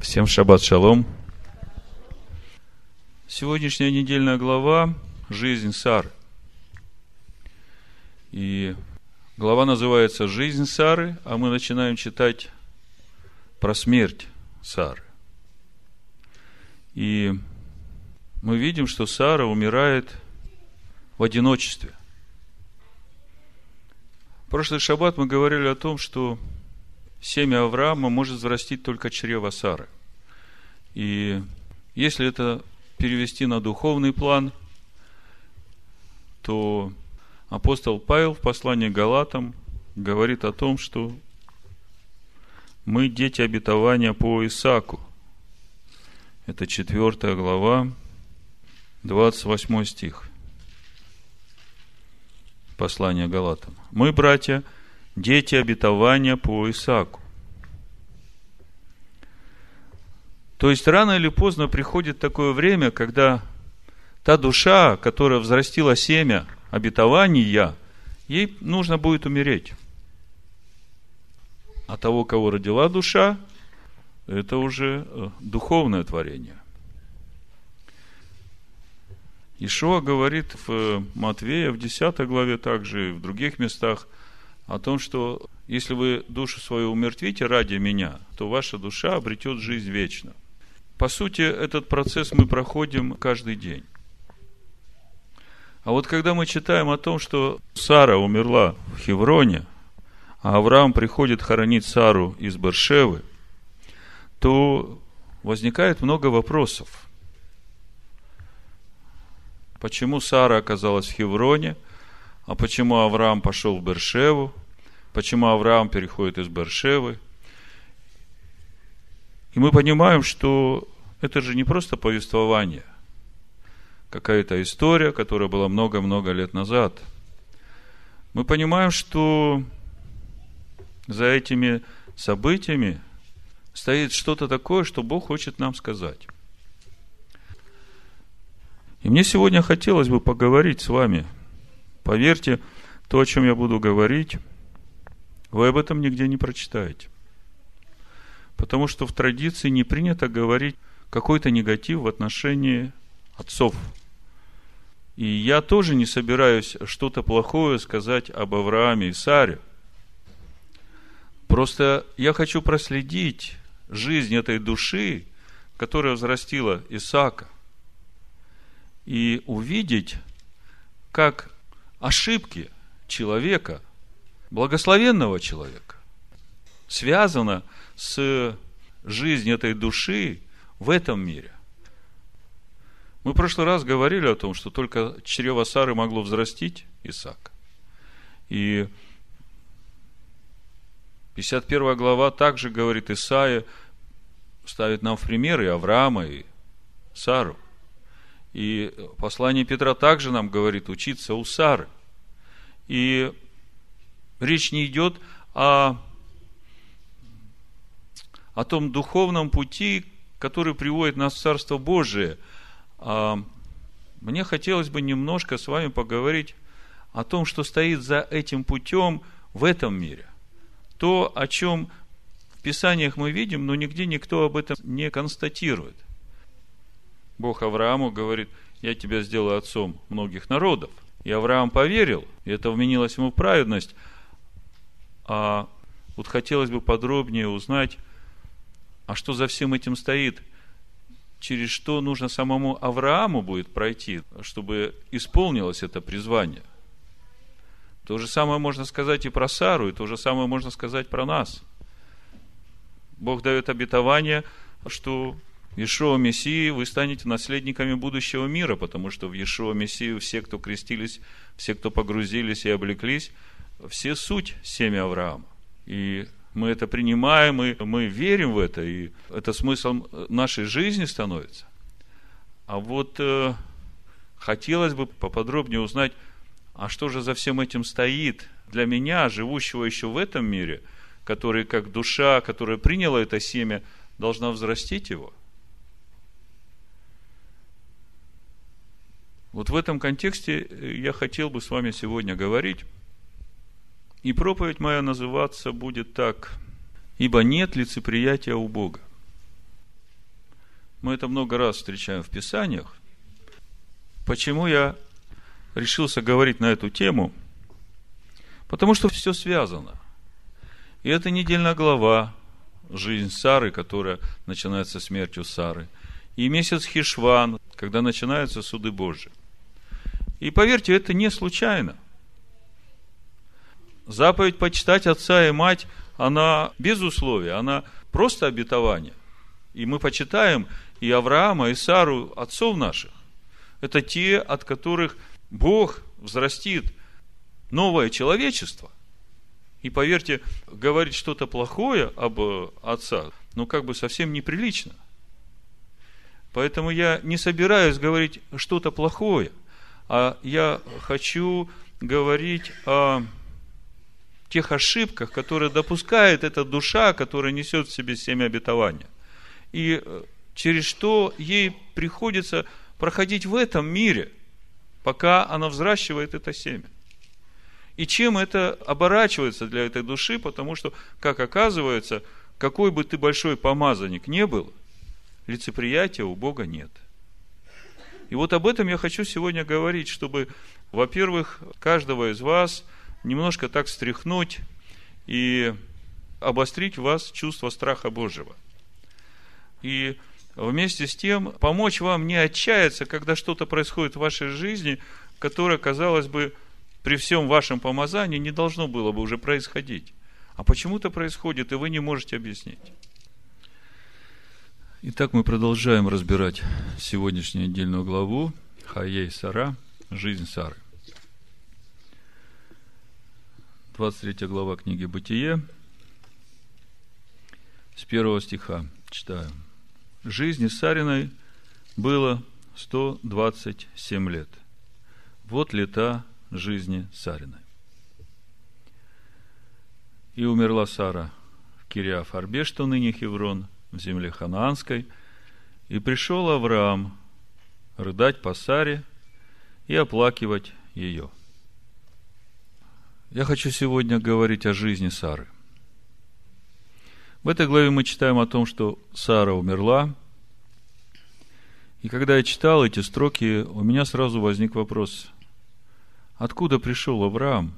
Всем шаббат шалом. Сегодняшняя недельная глава «Жизнь Сары». И глава называется «Жизнь Сары», а мы начинаем читать про смерть Сары. И мы видим, что Сара умирает в одиночестве. В прошлый шаббат мы говорили о том, что семя Авраама может взрастить только чрево Сары. И если это перевести на духовный план, то апостол Павел в послании Галатам говорит о том, что мы дети обетования по Исаку. Это четвертая глава, 28 стих. Послание Галатам. Мы, братья, дети обетования по Исаку. То есть рано или поздно приходит такое время, когда та душа, которая взрастила семя обетования, ей нужно будет умереть. А того, кого родила душа, это уже э, духовное творение. Ишуа говорит в Матвея, в 10 главе также, и в других местах – о том, что если вы душу свою умертвите ради меня, то ваша душа обретет жизнь вечно. По сути, этот процесс мы проходим каждый день. А вот когда мы читаем о том, что Сара умерла в Хевроне, а Авраам приходит хоронить Сару из Бершевы, то возникает много вопросов. Почему Сара оказалась в Хевроне, а почему Авраам пошел в Бершеву, почему Авраам переходит из Бершевы. И мы понимаем, что это же не просто повествование, какая-то история, которая была много-много лет назад. Мы понимаем, что за этими событиями стоит что-то такое, что Бог хочет нам сказать. И мне сегодня хотелось бы поговорить с вами. Поверьте, то, о чем я буду говорить, вы об этом нигде не прочитаете. Потому что в традиции не принято говорить какой-то негатив в отношении отцов. И я тоже не собираюсь что-то плохое сказать об Аврааме и Саре. Просто я хочу проследить жизнь этой души, которая взрастила Исаака, и увидеть, как ошибки человека – благословенного человека связано с жизнью этой души в этом мире. Мы в прошлый раз говорили о том, что только чрево Сары могло взрастить Исаак. И 51 глава также говорит Исаия, ставит нам в пример и Авраама, и Сару. И послание Петра также нам говорит учиться у Сары. И Речь не идет о, о том духовном пути, который приводит нас в Царство Божие. А мне хотелось бы немножко с вами поговорить о том, что стоит за этим путем в этом мире. То, о чем в Писаниях мы видим, но нигде никто об этом не констатирует. Бог Аврааму говорит, я тебя сделаю отцом многих народов. И Авраам поверил, и это вменилось ему в праведность – а вот хотелось бы подробнее узнать, а что за всем этим стоит, через что нужно самому Аврааму будет пройти, чтобы исполнилось это призвание. То же самое можно сказать и про Сару, и то же самое можно сказать про нас. Бог дает обетование, что в Иешуа Мессии вы станете наследниками будущего мира, потому что в Иешуа Мессию все, кто крестились, все, кто погрузились и облеклись – все суть семя Авраама. И мы это принимаем, и мы верим в это, и это смыслом нашей жизни становится. А вот э, хотелось бы поподробнее узнать, а что же за всем этим стоит для меня, живущего еще в этом мире, который как душа, которая приняла это семя, должна взрастить его. Вот в этом контексте я хотел бы с вами сегодня говорить. И проповедь моя называться будет так. Ибо нет лицеприятия у Бога. Мы это много раз встречаем в Писаниях. Почему я решился говорить на эту тему? Потому что все связано. И это недельная глава, жизнь Сары, которая начинается смертью Сары. И месяц Хишван, когда начинаются суды Божьи. И поверьте, это не случайно. Заповедь почитать отца и мать, она без условия, она просто обетование. И мы почитаем и Авраама, и Сару, отцов наших. Это те, от которых Бог взрастит новое человечество. И поверьте, говорить что-то плохое об отцах, ну как бы совсем неприлично. Поэтому я не собираюсь говорить что-то плохое, а я хочу говорить о тех ошибках, которые допускает эта душа, которая несет в себе семя обетования. И э, через что ей приходится проходить в этом мире, пока она взращивает это семя. И чем это оборачивается для этой души, потому что, как оказывается, какой бы ты большой помазанник не был, лицеприятия у Бога нет. И вот об этом я хочу сегодня говорить, чтобы, во-первых, каждого из вас немножко так встряхнуть и обострить в вас чувство страха Божьего. И вместе с тем помочь вам не отчаяться, когда что-то происходит в вашей жизни, которое, казалось бы, при всем вашем помазании не должно было бы уже происходить. А почему-то происходит, и вы не можете объяснить. Итак, мы продолжаем разбирать сегодняшнюю отдельную главу Хаей Сара, жизнь Сары. 23 глава книги Бытие, с первого стиха читаю. Жизни Сариной было 127 лет. Вот лета жизни Сариной. И умерла Сара в Кириафарбе, что ныне Хеврон, в земле Ханаанской, и пришел Авраам рыдать по Саре и оплакивать ее. Я хочу сегодня говорить о жизни Сары – в этой главе мы читаем о том, что Сара умерла. И когда я читал эти строки, у меня сразу возник вопрос, откуда пришел Авраам?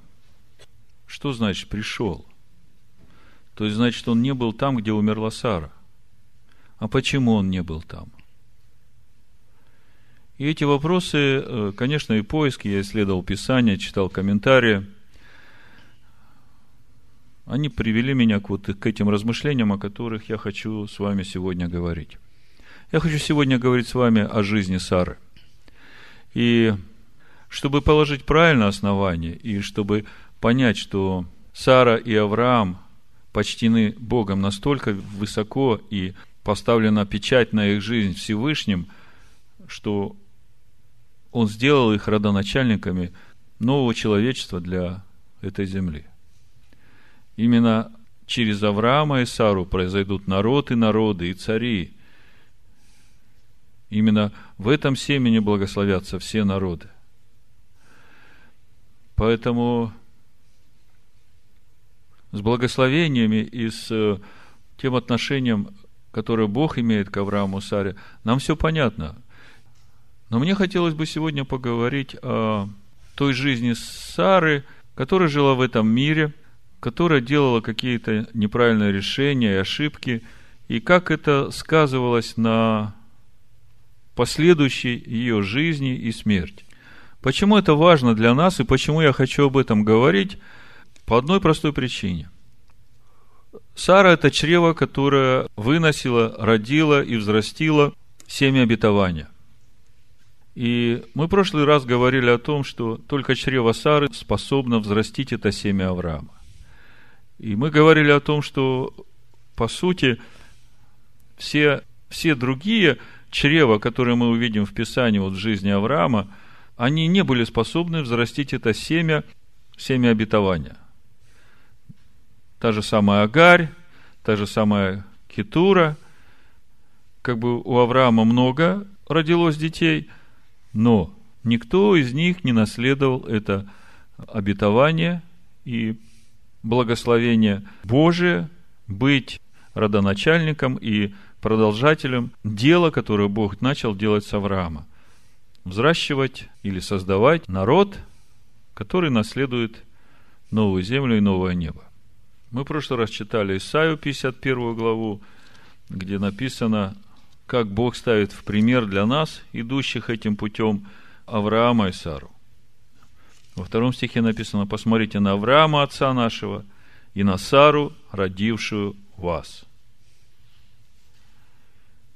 Что значит пришел? То есть, значит, он не был там, где умерла Сара. А почему он не был там? И эти вопросы, э, конечно, и поиски, я исследовал Писание, читал комментарии – они привели меня к, вот, к этим размышлениям, о которых я хочу с вами сегодня говорить. Я хочу сегодня говорить с вами о жизни Сары. И чтобы положить правильное основание, и чтобы понять, что Сара и Авраам почтены Богом настолько высоко и поставлена печать на их жизнь Всевышним, что Он сделал их родоначальниками нового человечества для этой земли. Именно через Авраама и Сару произойдут народ и народы, и цари. Именно в этом семени благословятся все народы. Поэтому с благословениями и с э, тем отношением, которое Бог имеет к Аврааму и Саре, нам все понятно. Но мне хотелось бы сегодня поговорить о той жизни Сары, которая жила в этом мире – которая делала какие-то неправильные решения и ошибки, и как это сказывалось на последующей ее жизни и смерти. Почему это важно для нас и почему я хочу об этом говорить? По одной простой причине. Сара – это чрево, которое выносило, родило и взрастило семя обетования. И мы в прошлый раз говорили о том, что только чрево Сары способно взрастить это семя Авраама. И мы говорили о том, что, по сути, все, все другие чрева, которые мы увидим в Писании, вот в жизни Авраама, они не были способны взрастить это семя, семя обетования. Та же самая Агарь, та же самая Кетура, как бы у Авраама много родилось детей, но никто из них не наследовал это обетование и благословение Божие быть родоначальником и продолжателем дела, которое Бог начал делать с Авраама. Взращивать или создавать народ, который наследует новую землю и новое небо. Мы в прошлый раз читали Исаию 51 главу, где написано, как Бог ставит в пример для нас, идущих этим путем, Авраама и Сару. Во втором стихе написано, посмотрите на Авраама, отца нашего, и на Сару, родившую вас.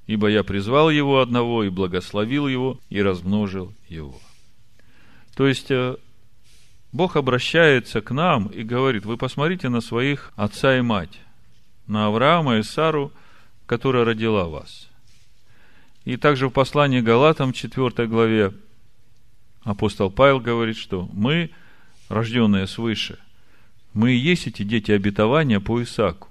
Ибо я призвал его одного, и благословил его, и размножил его. То есть, э, Бог обращается к нам и говорит, вы посмотрите на своих отца и мать, на Авраама и Сару, которая родила вас. И также в послании Галатам, 4 главе, апостол Павел говорит, что мы, рожденные свыше, мы и есть эти дети обетования по Исаку.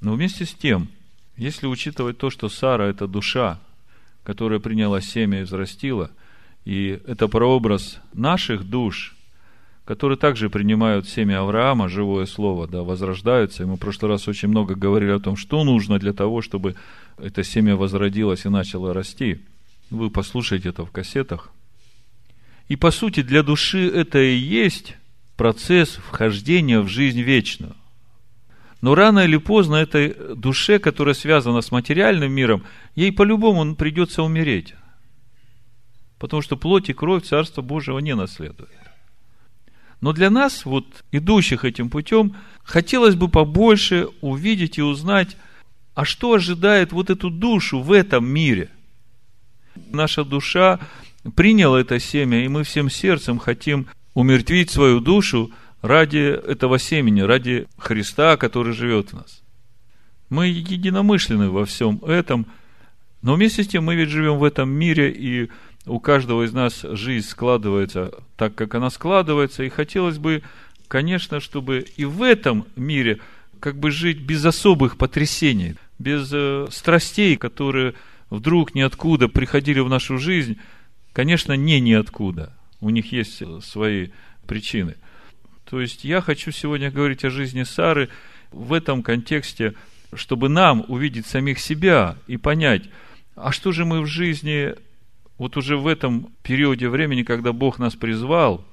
Но вместе с тем, если учитывать то, что Сара – это душа, которая приняла семя и взрастила, и это прообраз наших душ, которые также принимают семя Авраама, живое слово, да, возрождаются. И мы в прошлый раз очень много говорили о том, что нужно для того, чтобы это семя возродилось и начало расти. Вы послушайте это в кассетах. И по сути для души это и есть процесс вхождения в жизнь вечную. Но рано или поздно этой душе, которая связана с материальным миром, ей по-любому придется умереть. Потому что плоть и кровь Царства Божьего не наследует. Но для нас, вот идущих этим путем, хотелось бы побольше увидеть и узнать, а что ожидает вот эту душу в этом мире. Наша душа приняла это семя, и мы всем сердцем хотим умертвить свою душу ради этого семени, ради Христа, который живет в нас. Мы единомышленны во всем этом, но вместе с тем мы ведь живем в этом мире, и у каждого из нас жизнь складывается так, как она складывается, и хотелось бы, конечно, чтобы и в этом мире как бы жить без особых потрясений, без э, страстей, которые вдруг ниоткуда приходили в нашу жизнь, конечно, не ниоткуда. У них есть свои причины. То есть я хочу сегодня говорить о жизни Сары в этом контексте, чтобы нам увидеть самих себя и понять, а что же мы в жизни, вот уже в этом периоде времени, когда Бог нас призвал,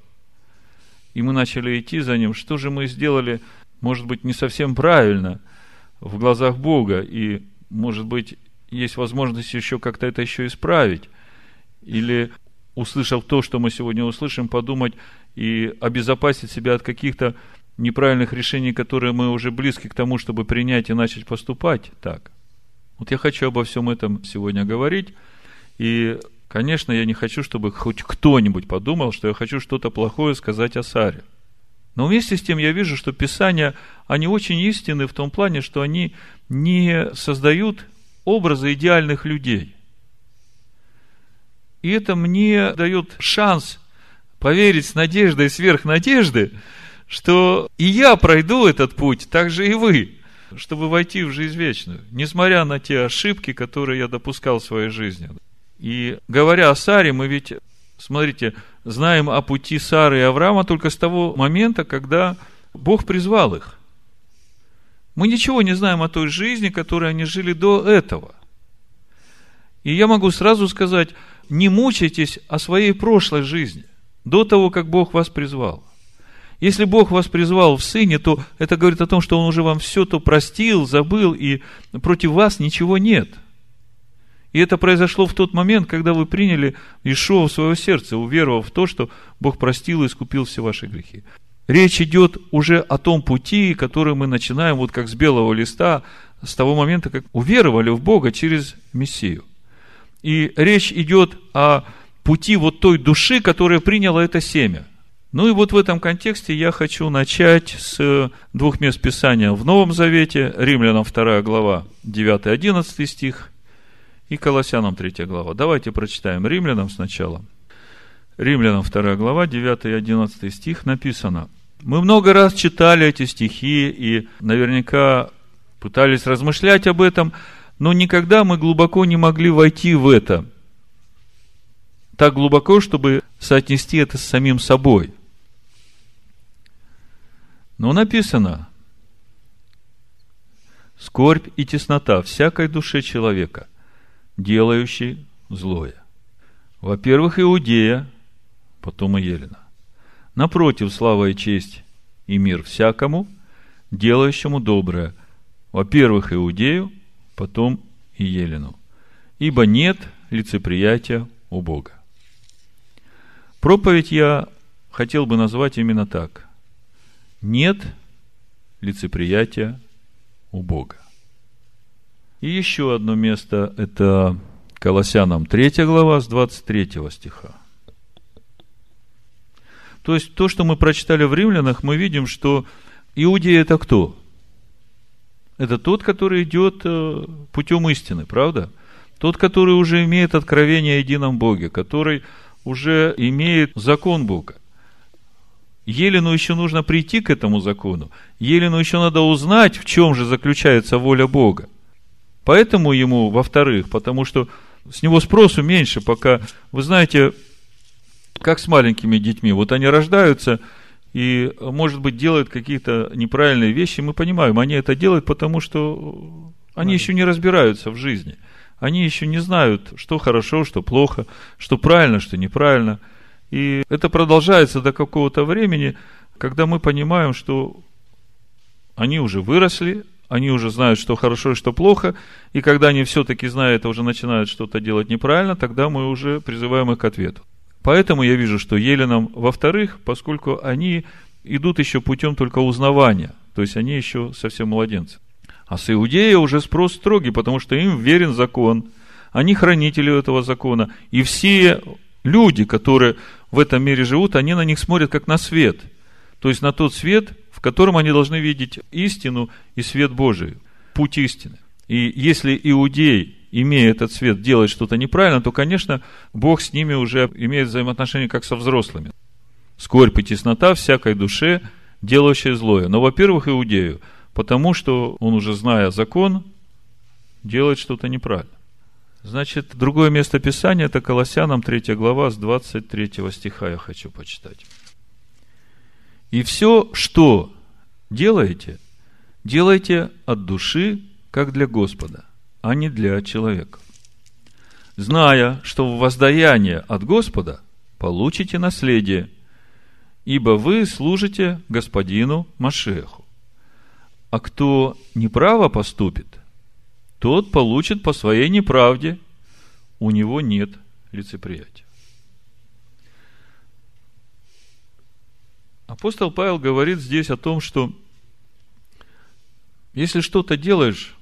и мы начали идти за Ним, что же мы сделали, может быть, не совсем правильно в глазах Бога, и, может быть, есть возможность еще как-то это еще исправить. Или услышав то, что мы сегодня услышим, подумать и обезопасить себя от каких-то неправильных решений, которые мы уже близки к тому, чтобы принять и начать поступать так. Вот я хочу обо всем этом сегодня говорить. И, конечно, я не хочу, чтобы хоть кто-нибудь подумал, что я хочу что-то плохое сказать о Саре. Но вместе с тем я вижу, что Писания, они очень истинны в том плане, что они не создают образы идеальных людей. И это мне дает шанс поверить с надеждой сверх надежды, что и я пройду этот путь, так же и вы, чтобы войти в жизнь вечную, несмотря на те ошибки, которые я допускал в своей жизни. И говоря о Саре, мы ведь, смотрите, знаем о пути Сары и Авраама только с того момента, когда Бог призвал их. Мы ничего не знаем о той жизни, которой они жили до этого. И я могу сразу сказать, не мучайтесь о своей прошлой жизни, до того, как Бог вас призвал. Если Бог вас призвал в Сыне, то это говорит о том, что Он уже вам все то простил, забыл, и против вас ничего нет. И это произошло в тот момент, когда вы приняли Ишуа в свое сердце, уверовав в то, что Бог простил и искупил все ваши грехи. Речь идет уже о том пути, который мы начинаем, вот как с белого листа, с того момента, как уверовали в Бога через Мессию. И речь идет о пути вот той души, которая приняла это семя. Ну и вот в этом контексте я хочу начать с двух мест Писания в Новом Завете, Римлянам 2 глава, 9-11 стих, и Колоссянам 3 глава. Давайте прочитаем Римлянам сначала. Римлянам 2 глава, 9 и 11 стих написано. Мы много раз читали эти стихи и наверняка пытались размышлять об этом – но никогда мы глубоко не могли войти в это. Так глубоко, чтобы соотнести это с самим собой. Но написано, скорбь и теснота всякой душе человека, делающей злое. Во-первых, Иудея, потом и Елена. Напротив, слава и честь и мир всякому, делающему доброе. Во-первых, Иудею, потом и Елену. Ибо нет лицеприятия у Бога. Проповедь я хотел бы назвать именно так. Нет лицеприятия у Бога. И еще одно место – это Колоссянам 3 глава с 23 стиха. То есть, то, что мы прочитали в Римлянах, мы видим, что Иудея – это кто? Это тот, который идет э, путем истины, правда? Тот, который уже имеет откровение о едином Боге, который уже имеет закон Бога. Елену еще нужно прийти к этому закону. Елену еще надо узнать, в чем же заключается воля Бога. Поэтому ему, во-вторых, потому что с него спросу меньше, пока, вы знаете, как с маленькими детьми. Вот они рождаются и, может быть, делают какие-то неправильные вещи. Мы понимаем, они это делают, потому что они еще не разбираются в жизни. Они еще не знают, что хорошо, что плохо, что правильно, что неправильно – и это продолжается до какого-то времени, когда мы понимаем, что они уже выросли, они уже знают, что хорошо и что плохо, и когда они все-таки знают, уже начинают что-то делать неправильно, тогда мы уже призываем их к ответу. Поэтому я вижу, что Еленам, во-вторых, поскольку они идут еще путем только узнавания, то есть они еще совсем младенцы. А с Иудея уже спрос строгий, потому что им верен закон, они хранители этого закона, и все люди, которые в этом мире живут, они на них смотрят как на свет. То есть на тот свет, в котором они должны видеть истину и свет Божий, путь истины. И если иудей, имея этот свет, делает что-то неправильно, то, конечно, Бог с ними уже имеет взаимоотношения как со взрослыми. Скорбь и теснота всякой душе, делающей злое. Но, во-первых, иудею, потому что он уже, зная закон, делает что-то неправильно. Значит, другое место Писания, это Колоссянам 3 глава с 23 стиха я хочу почитать. И все, что делаете, делайте от души, как для Господа, а не для человека. Зная, что в воздаяние от Господа получите наследие, ибо вы служите Господину Машеху. А кто неправо поступит, тот получит по своей неправде. У него нет лицеприятия. Апостол Павел говорит здесь о том, что если что-то делаешь,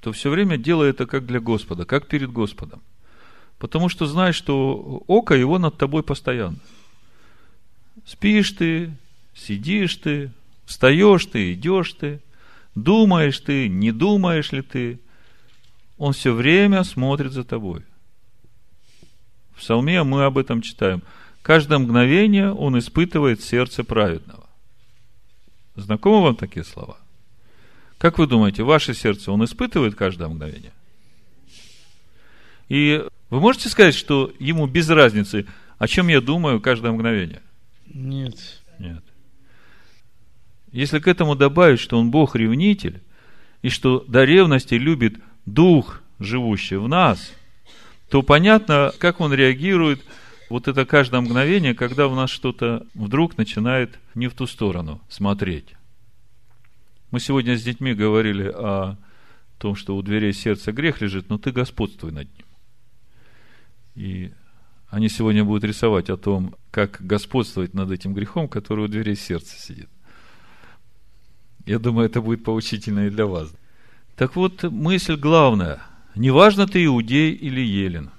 то все время делай это как для Господа, как перед Господом. Потому что знаешь, что око его над тобой постоянно. Спишь ты, сидишь ты, встаешь ты, идешь ты – Думаешь ты, не думаешь ли ты, он все время смотрит за тобой. В псалме мы об этом читаем. Каждое мгновение он испытывает сердце праведного. Знакомы вам такие слова? Как вы думаете, ваше сердце он испытывает каждое мгновение? И вы можете сказать, что ему без разницы, о чем я думаю каждое мгновение? Нет. Нет. Если к этому добавить, что он Бог-ревнитель, и что до ревности любит Дух, живущий в нас, то понятно, как он реагирует вот это каждое мгновение, когда у нас что-то вдруг начинает не в ту сторону смотреть. Мы сегодня с детьми говорили о том, что у дверей сердца грех лежит, но ты господствуй над ним. И они сегодня будут рисовать о том, как господствовать над этим грехом, который у дверей сердца сидит. Я думаю, это будет поучительно и для вас. Так вот, мысль главная. Неважно, ты иудей или елен.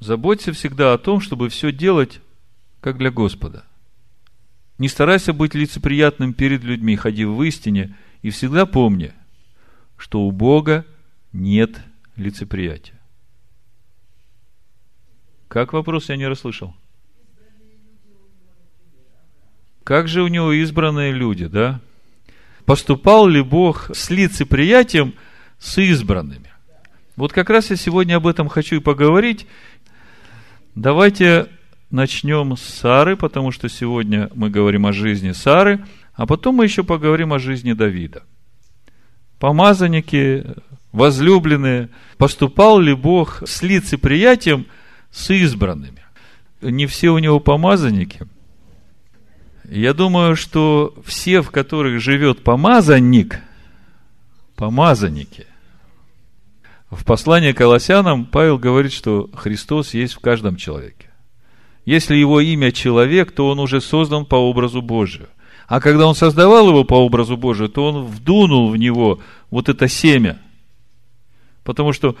Заботься всегда о том, чтобы все делать, как для Господа. Не старайся быть лицеприятным перед людьми, ходи в истине, и всегда помни, что у Бога нет лицеприятия. Как вопрос я не расслышал? Как же у него избранные люди, да? поступал ли Бог с лицеприятием с избранными. Вот как раз я сегодня об этом хочу и поговорить. Давайте начнем с Сары, потому что сегодня мы говорим о жизни Сары, а потом мы еще поговорим о жизни Давида. помазанники, возлюбленные, поступал ли Бог с лицеприятием с избранными? Не все у него помазанники. Я думаю, что все, в которых живет помазанник, помазанники. В послании к Колоссянам Павел говорит, что Христос есть в каждом человеке. Если его имя человек, то он уже создан по образу Божию. А когда он создавал его по образу Божию, то он вдунул в него вот это семя. Потому что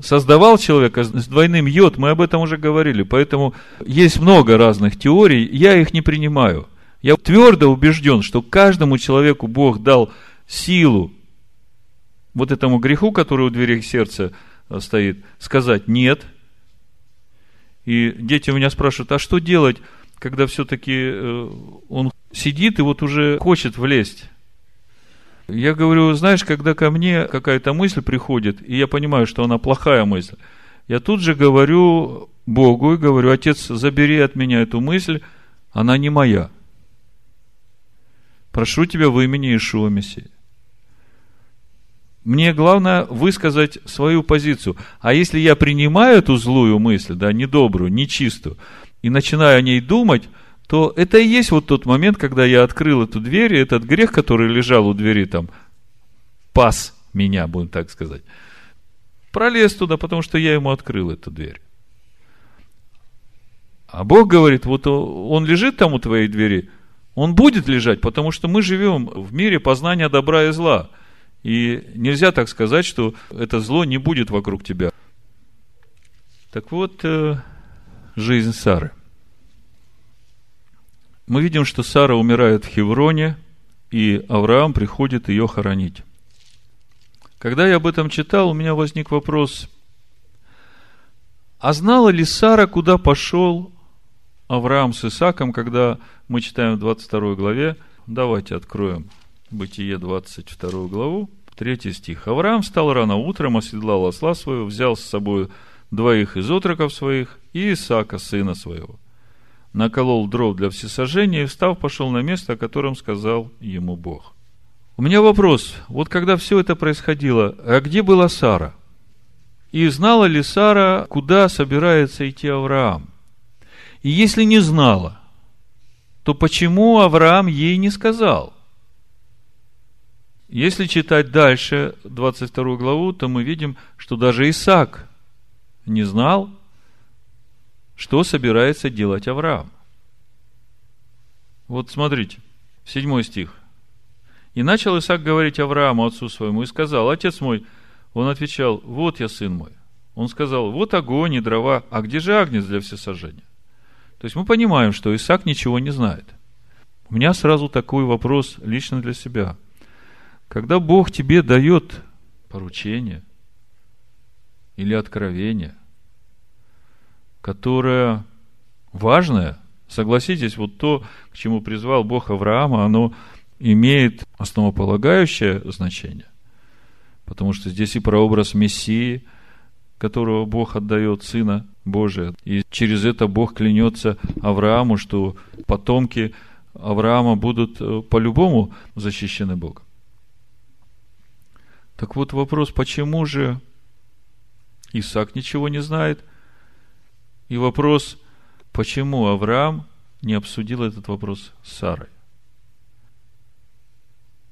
создавал человека с двойным йод, мы об этом уже говорили. Поэтому есть много разных теорий, я их не принимаю. Я твердо убежден, что каждому человеку Бог дал силу вот этому греху, который у двери сердца стоит, сказать «нет», и дети у меня спрашивают, а что делать, когда все-таки э, он сидит и вот уже хочет влезть? Я говорю, знаешь, когда ко мне какая-то мысль приходит, и я понимаю, что она плохая мысль, я тут же говорю Богу и говорю, Отец, забери от меня эту мысль, она не моя. Прошу тебя в имени Ишуа Мессии. Мне главное высказать свою позицию. А если я принимаю эту злую мысль, да, недобрую, нечистую, и начинаю о ней думать, то это и есть вот тот момент, когда я открыл эту дверь, и этот грех, который лежал у двери, там, пас меня, будем так сказать, пролез туда, потому что я ему открыл эту дверь. А Бог говорит, вот он лежит там у твоей двери, он будет лежать, потому что мы живем в мире познания добра и зла – и нельзя так сказать, что это зло не будет вокруг тебя. Так вот, э, жизнь Сары. Мы видим, что Сара умирает в Хевроне, и Авраам приходит ее хоронить. Когда я об этом читал, у меня возник вопрос, а знала ли Сара, куда пошел Авраам с Исаком, когда мы читаем в 22 главе? Давайте откроем Бытие 22 главу, 3 стих. Авраам встал рано утром, оседлал осла своего, взял с собой двоих из отроков своих и Исаака, сына своего. Наколол дров для всесожжения и, встав, пошел на место, о котором сказал ему Бог. У меня вопрос. Вот когда все это происходило, а где была Сара? И знала ли Сара, куда собирается идти Авраам? И если не знала, то почему Авраам ей не сказал? Если читать дальше 22 главу, то мы видим, что даже Исаак не знал, что собирается делать Авраам. Вот смотрите, 7 стих. И начал Исаак говорить Аврааму, отцу своему, и сказал, отец мой, он отвечал, вот я, сын мой. Он сказал, вот огонь и дрова, а где же агнец для всесожжения? То есть мы понимаем, что Исаак ничего не знает. У меня сразу такой вопрос лично для себя. Когда Бог тебе дает поручение или откровение, которое важное, согласитесь, вот то, к чему призвал Бог Авраама, оно имеет основополагающее значение. Потому что здесь и прообраз Мессии, которого Бог отдает Сына Божия. И через это Бог клянется Аврааму, что потомки Авраама будут э, по-любому защищены Богом. Так вот вопрос, почему же Исаак ничего не знает? И вопрос, почему Авраам не обсудил этот вопрос с Сарой?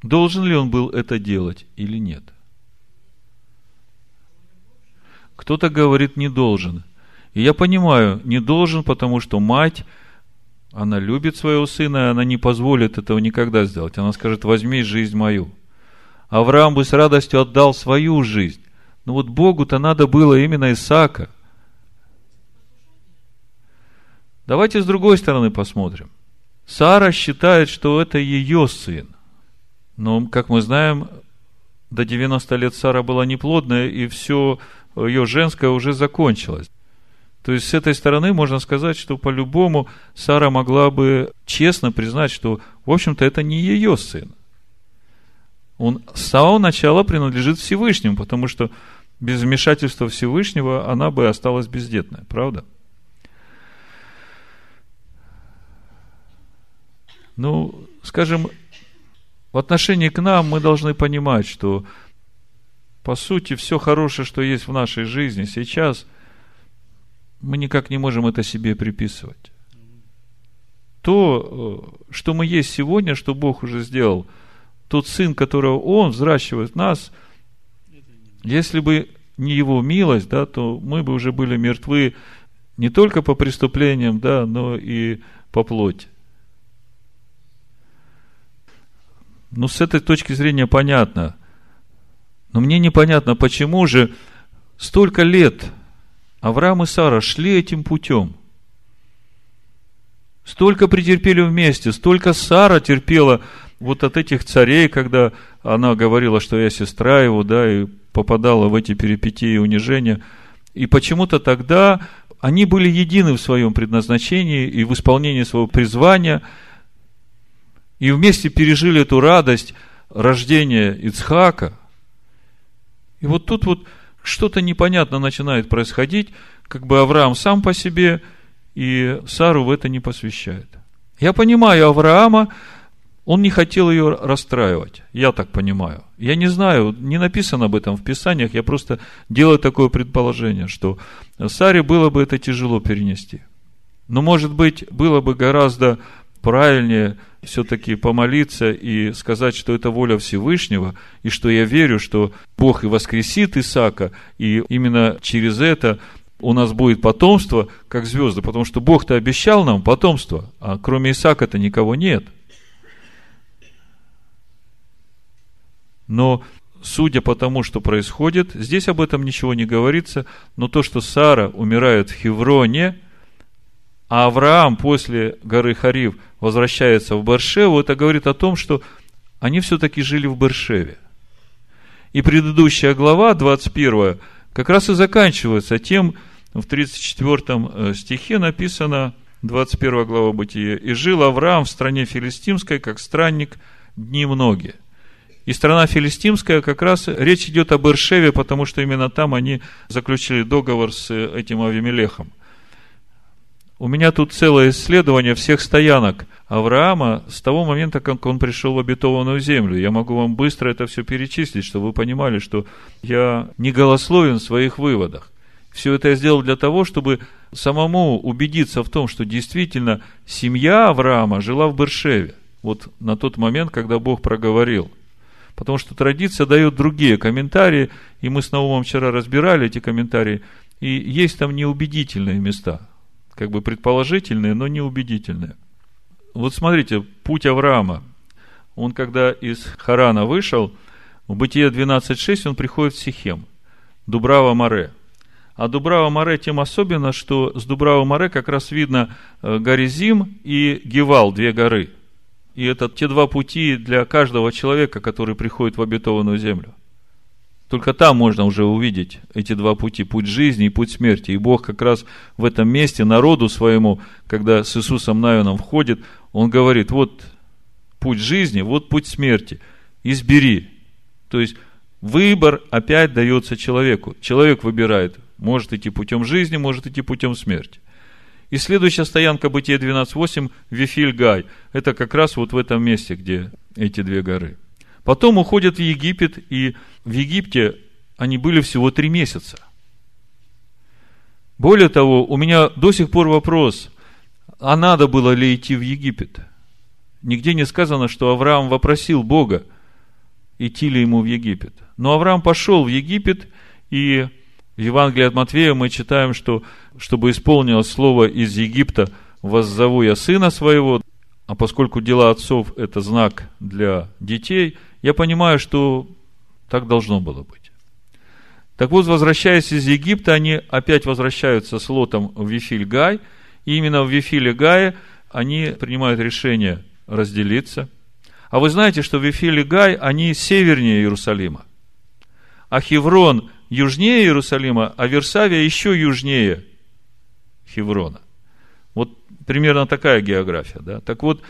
Должен ли он был это делать или нет? Кто-то говорит, не должен. И я понимаю, не должен, потому что мать, она любит своего сына, она не позволит этого никогда сделать. Она скажет, возьми жизнь мою – Авраам бы с радостью отдал свою жизнь. Но вот Богу-то надо было именно Исаака. Давайте с другой стороны посмотрим. Сара считает, что это ее сын. Но, как мы знаем, до 90 лет Сара была неплодная, и все ее женское уже закончилось. То есть, с этой стороны можно сказать, что по-любому Сара могла бы честно признать, что, в общем-то, это не ее сын он с самого начала принадлежит Всевышнему, потому что без вмешательства Всевышнего она бы осталась бездетной, правда? Ну, скажем, в отношении к нам мы должны понимать, что по сути все хорошее, что есть в нашей жизни сейчас, мы никак не можем это себе приписывать. То, э, что мы есть сегодня, что Бог уже сделал, тот Сын, которого Он взращивает в нас, если бы не Его милость, да, то мы бы уже были мертвы не только по преступлениям, да, но и по плоти. Ну, с этой точки зрения понятно. Но мне непонятно, почему же столько лет Авраам и Сара шли этим путем. Столько претерпели вместе, столько Сара терпела вот от этих царей, когда она говорила, что я сестра его, да, и попадала в эти перипетии и унижения. И почему-то тогда они были едины в своем предназначении и в исполнении своего призвания, и вместе пережили эту радость рождения Ицхака. И вот тут вот что-то непонятно начинает происходить, как бы Авраам сам по себе, и Сару в это не посвящает. Я понимаю Авраама, он не хотел ее расстраивать, я так понимаю. Я не знаю, не написано об этом в Писаниях, я просто делаю такое предположение, что Саре было бы это тяжело перенести. Но, может быть, было бы гораздо правильнее все-таки помолиться и сказать, что это воля Всевышнего, и что я верю, что Бог и воскресит Исаака, и именно через это у нас будет потомство, как звезды, потому что Бог-то обещал нам потомство, а кроме Исаака-то никого нет. Но судя по тому, что происходит, здесь об этом ничего не говорится, но то, что Сара умирает в Хевроне, а Авраам после горы Харив возвращается в Баршеву, это говорит о том, что они все-таки жили в Баршеве. И предыдущая глава, 21, как раз и заканчивается тем, в 34 э, стихе написано, 21 глава Бытия, «И жил Авраам в стране филистимской, как странник, дни многие». И страна филистимская, как раз речь идет об Иршеве, потому что именно там они заключили договор с этим Авимелехом. У меня тут целое исследование всех стоянок Авраама с того момента, как он пришел в обетованную землю. Я могу вам быстро это все перечислить, чтобы вы понимали, что я не голословен в своих выводах. Все это я сделал для того, чтобы самому убедиться в том, что действительно семья Авраама жила в Бершеве. Вот на тот момент, когда Бог проговорил – Потому что традиция дает другие комментарии, и мы с Наумом вчера разбирали эти комментарии, и есть там неубедительные места, как бы предположительные, но неубедительные. Вот смотрите, путь Авраама. Он когда из Харана вышел, в Бытие 12.6 он приходит в Сихем, Дубрава Море. А Дубрава Море тем особенно, что с Дубрава Море как раз видно э, Горизим и Гевал, две горы – и это те два пути для каждого человека, который приходит в обетованную землю. Только там можно уже увидеть эти два пути, путь жизни и путь смерти. И Бог как раз в этом месте народу своему, когда с Иисусом Навином входит, Он говорит, вот путь жизни, вот путь смерти, избери. То есть, выбор опять дается человеку. Человек выбирает, может идти путем жизни, может идти путем смерти. И следующая стоянка Бытие 12.8 Вифильгай. Это как раз вот в этом месте, где эти две горы. Потом уходят в Египет, и в Египте они были всего три месяца. Более того, у меня до сих пор вопрос, а надо было ли идти в Египет? Нигде не сказано, что Авраам вопросил Бога, идти ли ему в Египет. Но Авраам пошел в Египет, и в Евангелии от Матвея мы читаем, что чтобы исполнилось слово из Египта, воззову я сына своего, а поскольку дела отцов – это знак для детей, я понимаю, что так должно было быть. Так вот, возвращаясь из Египта, они опять возвращаются с Лотом в Вифиль-Гай, и именно в Вифиле-Гае они принимают решение разделиться. А вы знаете, что Вифиль и Гай, они севернее Иерусалима. А Хеврон южнее Иерусалима, а Версавия еще южнее Хеврона. Вот примерно такая география. Да? Так вот,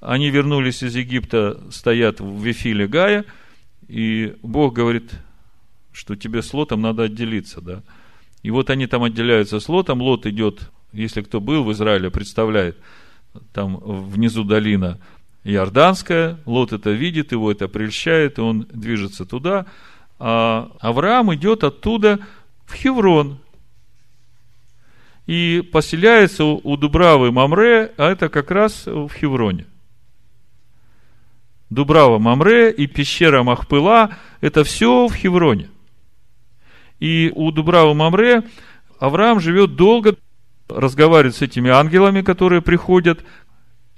они вернулись из Египта, стоят в Вифиле Гая, и Бог говорит, что тебе с Лотом надо отделиться. Да? И вот они там отделяются с Лотом, Лот идет, если кто был в Израиле, представляет, там внизу долина Иорданская, Лот это видит, его это прельщает, и он движется туда, а Авраам идет оттуда в Хеврон, и поселяется у Дубравы Мамре, а это как раз в Хевроне. Дубрава Мамре и пещера Махпыла – это все в Хевроне. И у Дубравы Мамре Авраам живет долго, разговаривает с этими ангелами, которые приходят,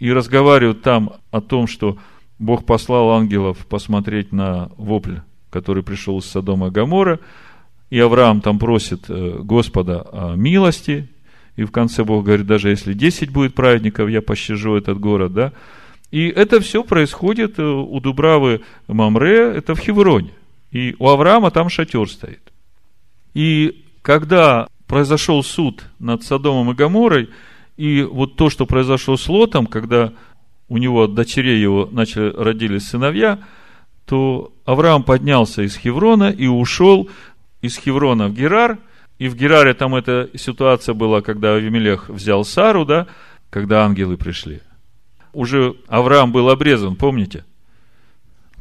и разговаривают там о том, что Бог послал ангелов посмотреть на вопль, который пришел из Содома и Гамора, и Авраам там просит э, Господа о милости, и в конце Бог говорит, даже если 10 будет праведников, я пощажу этот город, да. И это все происходит э, у Дубравы Мамре, это в Хевроне. И у Авраама там шатер стоит. И когда произошел суд над Содомом и Гаморой, и вот то, что произошло с Лотом, когда у него от дочерей его начали родились сыновья, то Авраам поднялся из Хеврона и ушел из Хеврона в Герар – и в Гераре там эта ситуация была, когда Авимелех взял Сару, да, когда ангелы пришли. Уже Авраам был обрезан, помните?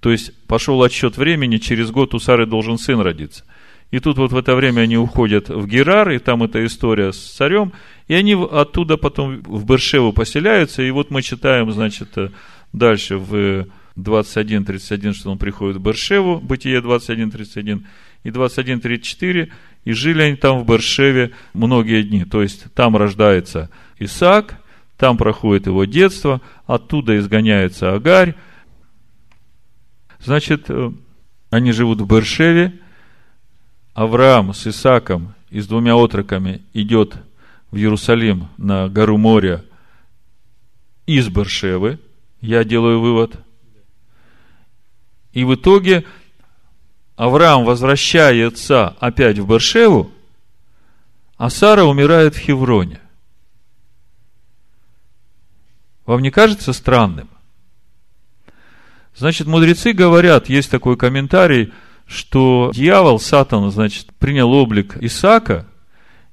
То есть пошел отсчет времени, через год у Сары должен сын родиться. И тут вот в это время они уходят в Герар, и там эта история с царем, и они оттуда потом в Бершеву поселяются, и вот мы читаем, значит, дальше в 21.31, что он приходит в Бершеву, Бытие 21.31, и 21.34, и жили они там в Бершеве многие дни. То есть там рождается Исаак, там проходит его детство, оттуда изгоняется Агарь. Значит, э, они живут в Бершеве. Авраам с Исааком и с двумя отроками идет в Иерусалим на гору моря из Бершевы. Я делаю вывод. И в итоге Авраам возвращается опять в Бершеву, а Сара умирает в Хевроне. Вам не кажется странным? Значит, мудрецы говорят, есть такой комментарий, что дьявол, Сатан, значит, принял облик Исаака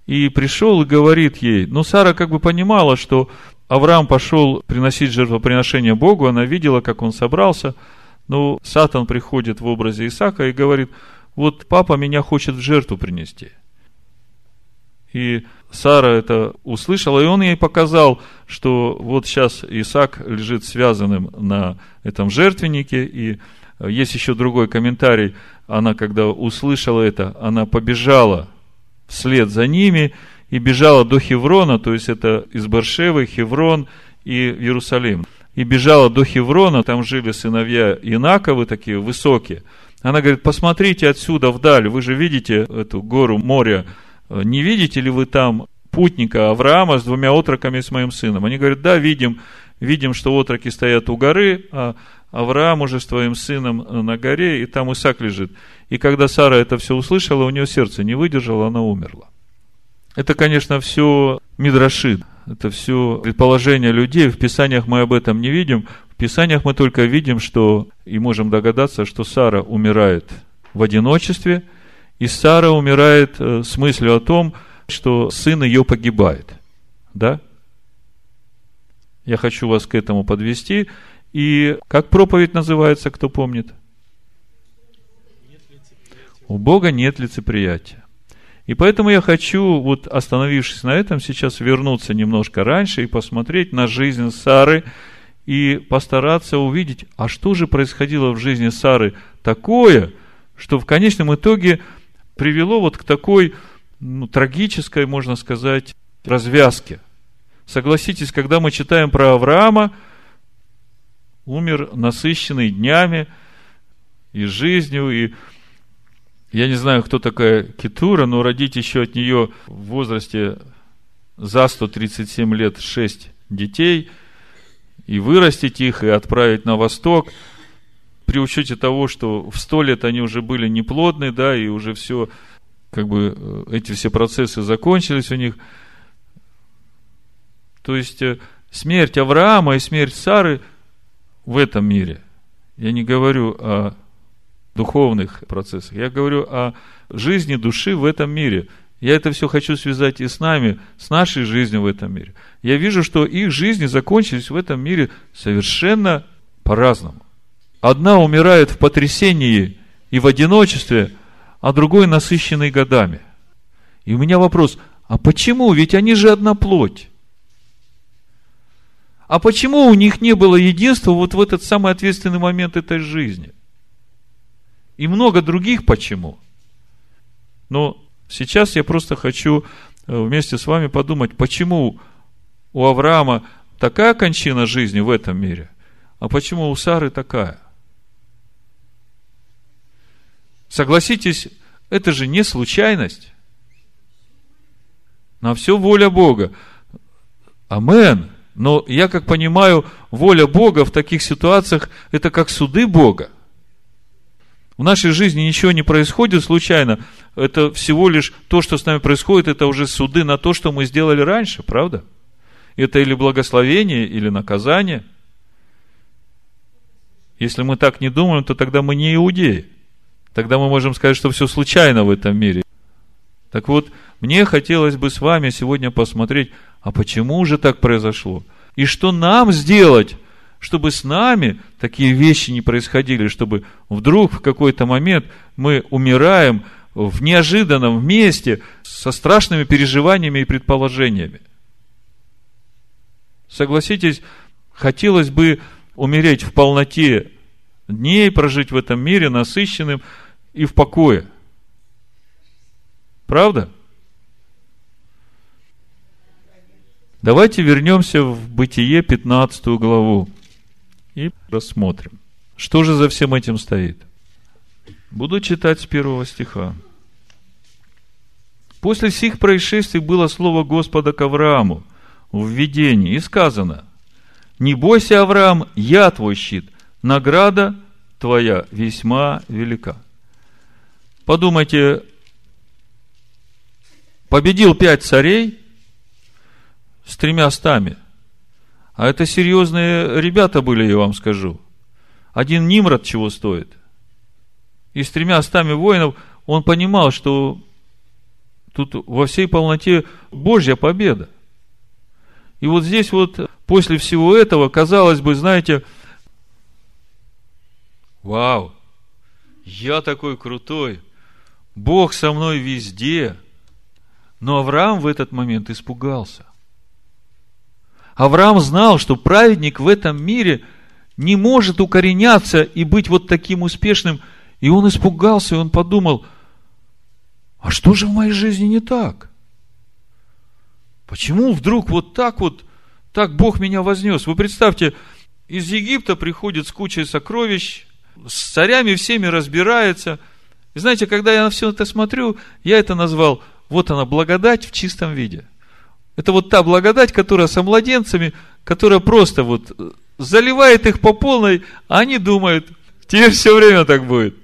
и пришел и говорит ей, ну, Сара как бы понимала, что Авраам пошел приносить жертвоприношение Богу, она видела, как он собрался – но Сатан приходит в образе Исаака и говорит, вот папа меня хочет в жертву принести. И Сара это услышала, и он ей показал, что вот сейчас Исаак лежит связанным на этом жертвеннике, и есть еще другой комментарий, она когда услышала это, она побежала вслед за ними и бежала до Хеврона, то есть это из Баршевы, Хеврон и Иерусалим и бежала до Хеврона, там жили сыновья Инаковы, такие высокие. Она говорит, посмотрите отсюда вдаль, вы же видите эту гору моря, не видите ли вы там путника Авраама с двумя отроками с моим сыном? Они говорят, да, видим, видим, что отроки стоят у горы, а Авраам уже с твоим сыном на горе, и там Исаак лежит. И когда Сара это все услышала, у нее сердце не выдержало, она умерла. Это, конечно, все Мидрашид это все предположения людей. В Писаниях мы об этом не видим. В Писаниях мы только видим, что и можем догадаться, что Сара умирает в одиночестве, и Сара умирает э, с мыслью о том, что сын ее погибает. Да? Я хочу вас к этому подвести. И как проповедь называется, кто помнит? У Бога нет лицеприятия. И поэтому я хочу, вот остановившись на этом, сейчас вернуться немножко раньше и посмотреть на жизнь Сары и постараться увидеть, а что же происходило в жизни Сары такое, что в конечном итоге привело вот к такой ну, трагической, можно сказать, развязке. Согласитесь, когда мы читаем про Авраама, умер насыщенный днями и жизнью, и я не знаю, кто такая Китура, но родить еще от нее в возрасте за 137 лет 6 детей и вырастить их, и отправить на восток, при учете того, что в 100 лет они уже были неплодны, да, и уже все, как бы, э, эти все процессы закончились у них. То есть, э, смерть Авраама и смерть Сары в этом мире. Я не говорю о духовных процессах. Я говорю о жизни души в этом мире. Я это все хочу связать и с нами, с нашей жизнью в этом мире. Я вижу, что их жизни закончились в этом мире совершенно по-разному. Одна умирает в потрясении и в одиночестве, а другой насыщенный годами. И у меня вопрос, а почему? Ведь они же одна плоть. А почему у них не было единства вот в этот самый ответственный момент этой жизни? И много других почему. Но сейчас я просто хочу э, вместе с вами подумать, почему у Авраама такая кончина жизни в этом мире, а почему у Сары такая? Согласитесь, это же не случайность. На все воля Бога. Амен. Но я как понимаю, воля Бога в таких ситуациях – это как суды Бога. В нашей жизни ничего не происходит случайно. Это всего лишь то, что с нами происходит, это уже суды на то, что мы сделали раньше, правда? Это или благословение, или наказание. Если мы так не думаем, то тогда мы не иудеи. Тогда мы можем сказать, что все случайно в этом мире. Так вот, мне хотелось бы с вами сегодня посмотреть, а почему же так произошло? И что нам сделать, чтобы с нами такие вещи не происходили, чтобы вдруг в какой-то момент мы умираем в неожиданном месте со страшными переживаниями и предположениями. Согласитесь, хотелось бы умереть в полноте дней, прожить в этом мире насыщенным и в покое. Правда? Давайте вернемся в Бытие 15 главу и рассмотрим, что же за всем этим стоит. Буду читать с первого стиха. После сих происшествий было слово Господа к Аврааму в видении, и сказано, «Не бойся, Авраам, я твой щит, награда твоя весьма велика». Подумайте, победил пять царей, с тремя стами. А это серьезные ребята были, я вам скажу. Один Нимрод чего стоит. И с тремя стами воинов он понимал, что тут во всей полноте Божья победа. И вот здесь вот после всего этого, казалось бы, знаете, вау, я такой крутой, Бог со мной везде. Но Авраам в этот момент испугался. Авраам знал, что праведник в этом мире не может укореняться и быть вот таким успешным. И он испугался, и он подумал, а что же в моей жизни не так? Почему вдруг вот так вот, так Бог меня вознес? Вы представьте, из Египта приходит с кучей сокровищ, с царями всеми разбирается. И знаете, когда я на все это смотрю, я это назвал, вот она, благодать в чистом виде – это вот та благодать, которая со младенцами, которая просто вот э, заливает их по полной, а они думают, теперь все время так будет.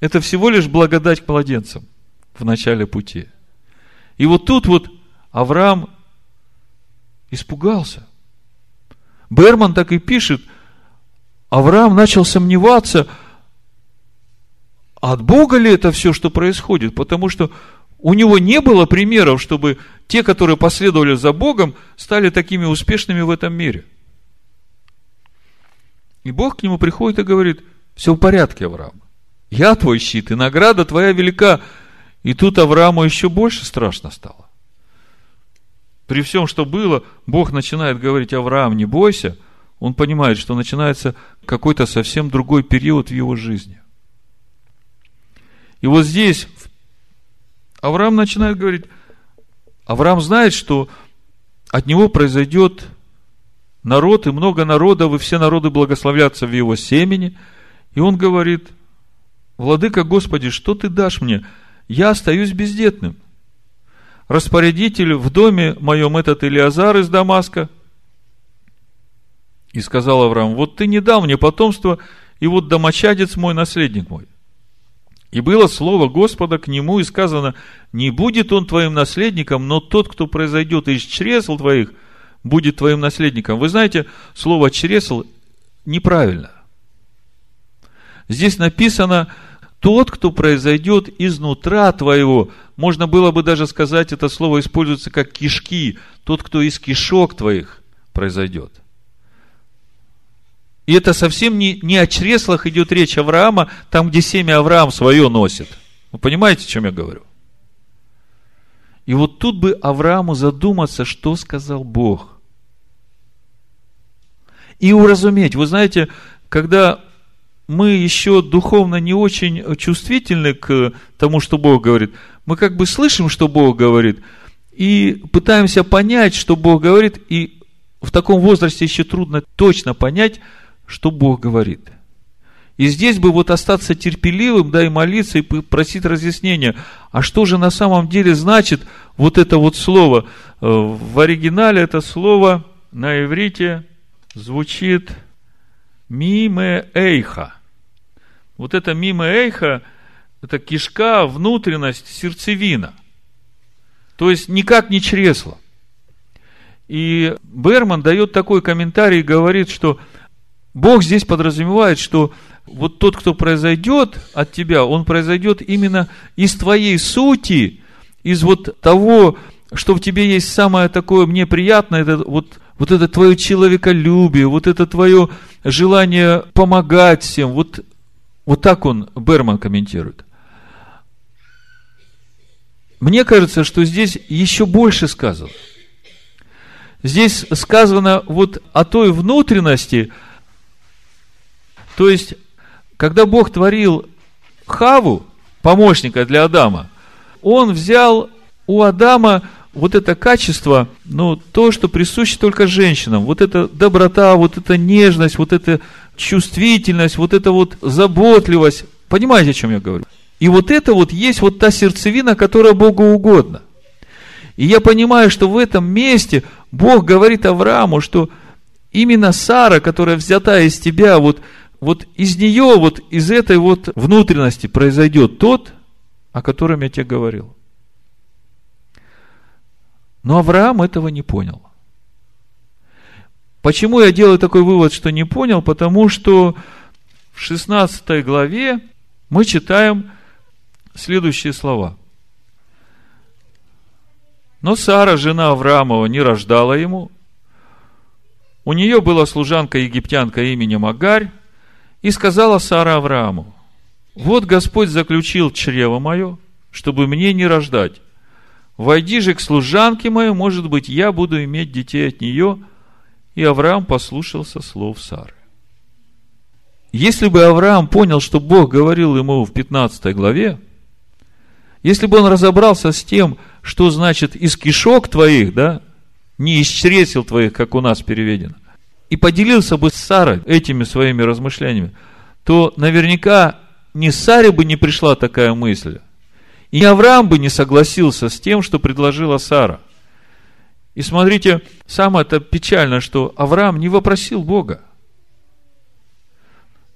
Это всего лишь благодать к младенцам в начале пути. И вот тут вот Авраам испугался. Берман так и пишет, Авраам начал сомневаться, от Бога ли это все, что происходит? Потому что у него не было примеров, чтобы те, которые последовали за Богом, стали такими успешными в этом мире. И Бог к нему приходит и говорит, все в порядке, Авраам. Я твой щит, и награда твоя велика. И тут Аврааму еще больше страшно стало. При всем, что было, Бог начинает говорить, Авраам, не бойся. Он понимает, что начинается какой-то совсем другой период в его жизни. И вот здесь, Авраам начинает говорить, Авраам знает, что от него произойдет народ, и много народов, и все народы благословлятся в его семени. И он говорит, Владыка Господи, что ты дашь мне? Я остаюсь бездетным. Распорядитель в доме моем этот Илиазар из Дамаска. И сказал Авраам, вот ты не дал мне потомство, и вот домочадец мой, наследник мой. И было слово Господа к нему, и сказано, не будет он твоим наследником, но тот, кто произойдет из чресл твоих, будет твоим наследником. Вы знаете, слово чресл неправильно. Здесь написано, тот, кто произойдет изнутра твоего, можно было бы даже сказать, это слово используется как кишки, тот, кто из кишок твоих произойдет. И это совсем не, не о чреслах идет речь Авраама, там, где семя Авраам свое носит. Вы понимаете, о чем я говорю? И вот тут бы Аврааму задуматься, что сказал Бог. И уразуметь. Вы знаете, когда мы еще духовно не очень чувствительны к тому, что Бог говорит, мы как бы слышим, что Бог говорит, и пытаемся понять, что Бог говорит, и в таком возрасте еще трудно точно понять, что Бог говорит. И здесь бы вот остаться терпеливым, да, и молиться, и просить разъяснения. А что же на самом деле значит вот это вот слово? Э, в оригинале это слово на иврите звучит миме эйха. Вот это миме эйха, это кишка, внутренность, сердцевина. То есть никак не чресло. И Берман дает такой комментарий и говорит, что Бог здесь подразумевает, что вот тот, кто произойдет от тебя, он произойдет именно из твоей сути, из вот того, что в тебе есть самое такое мне приятное, это вот, вот это твое человеколюбие, вот это твое желание помогать всем. Вот, вот так он, Берман комментирует. Мне кажется, что здесь еще больше сказано. Здесь сказано вот о той внутренности, то есть, когда Бог творил Хаву, помощника для Адама, он взял у Адама вот это качество, ну, то, что присуще только женщинам, вот эта доброта, вот эта нежность, вот эта чувствительность, вот эта вот заботливость. Понимаете, о чем я говорю? И вот это вот есть вот та сердцевина, которая Богу угодна. И я понимаю, что в этом месте Бог говорит Аврааму, что именно Сара, которая взята из тебя, вот вот из нее, вот из этой вот внутренности произойдет тот, о котором я тебе говорил. Но Авраам этого не понял. Почему я делаю такой вывод, что не понял? Потому что в 16 главе мы читаем следующие слова. Но Сара, жена Авраамова, не рождала ему. У нее была служанка египтянка именем Агарь, и сказала Сара Аврааму, вот Господь заключил чрево мое, чтобы мне не рождать. Войди же к служанке моей, может быть, я буду иметь детей от нее. И Авраам послушался слов Сары. Если бы Авраам понял, что Бог говорил ему в 15 главе, если бы он разобрался с тем, что значит из кишок твоих, да, не из чресел твоих, как у нас переведено, и поделился бы с Сарой этими своими размышлениями, то наверняка ни Саре бы не пришла такая мысль, и Авраам бы не согласился с тем, что предложила Сара. И смотрите, самое-то печально, что Авраам не вопросил Бога.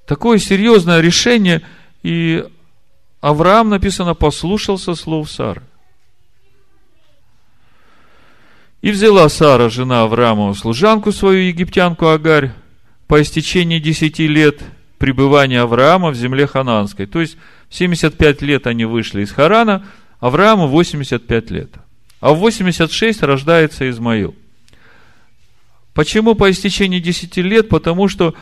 Такое серьезное решение, и Авраам, написано, послушался слов Сары. И взяла Сара, жена Авраамова, служанку свою, египтянку Агарь, по истечении десяти лет пребывания Авраама в земле хананской. То есть, 75 лет они вышли из Харана, Аврааму 85 лет. А в 86 рождается Измаил. Почему по истечении 10 лет? Потому что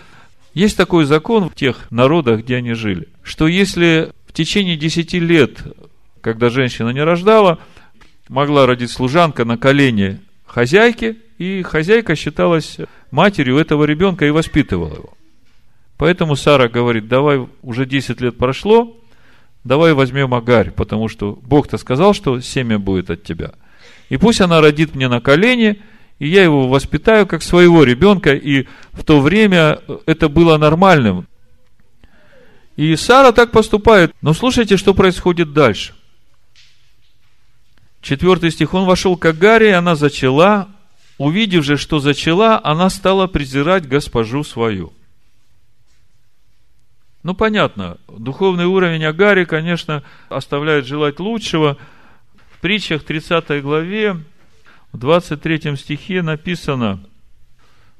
есть такой закон в тех народах, где они жили, что если в течение 10 лет, когда женщина не рождала, могла родить служанка на колене хозяйки, и хозяйка считалась матерью этого ребенка и воспитывала его. Поэтому Сара говорит, давай, уже 10 лет прошло, давай возьмем Агарь, потому что Бог-то сказал, что семя будет от тебя. И пусть она родит мне на колени, и я его воспитаю как своего ребенка, и в то время это было нормальным. И Сара так поступает. Но слушайте, что происходит дальше – Четвертый стих. Он вошел к Агаре, и она зачала. Увидев же, что зачала, она стала презирать госпожу свою. Ну, понятно, духовный уровень Агари, конечно, оставляет желать лучшего. В притчах 30 главе, в 23 стихе написано,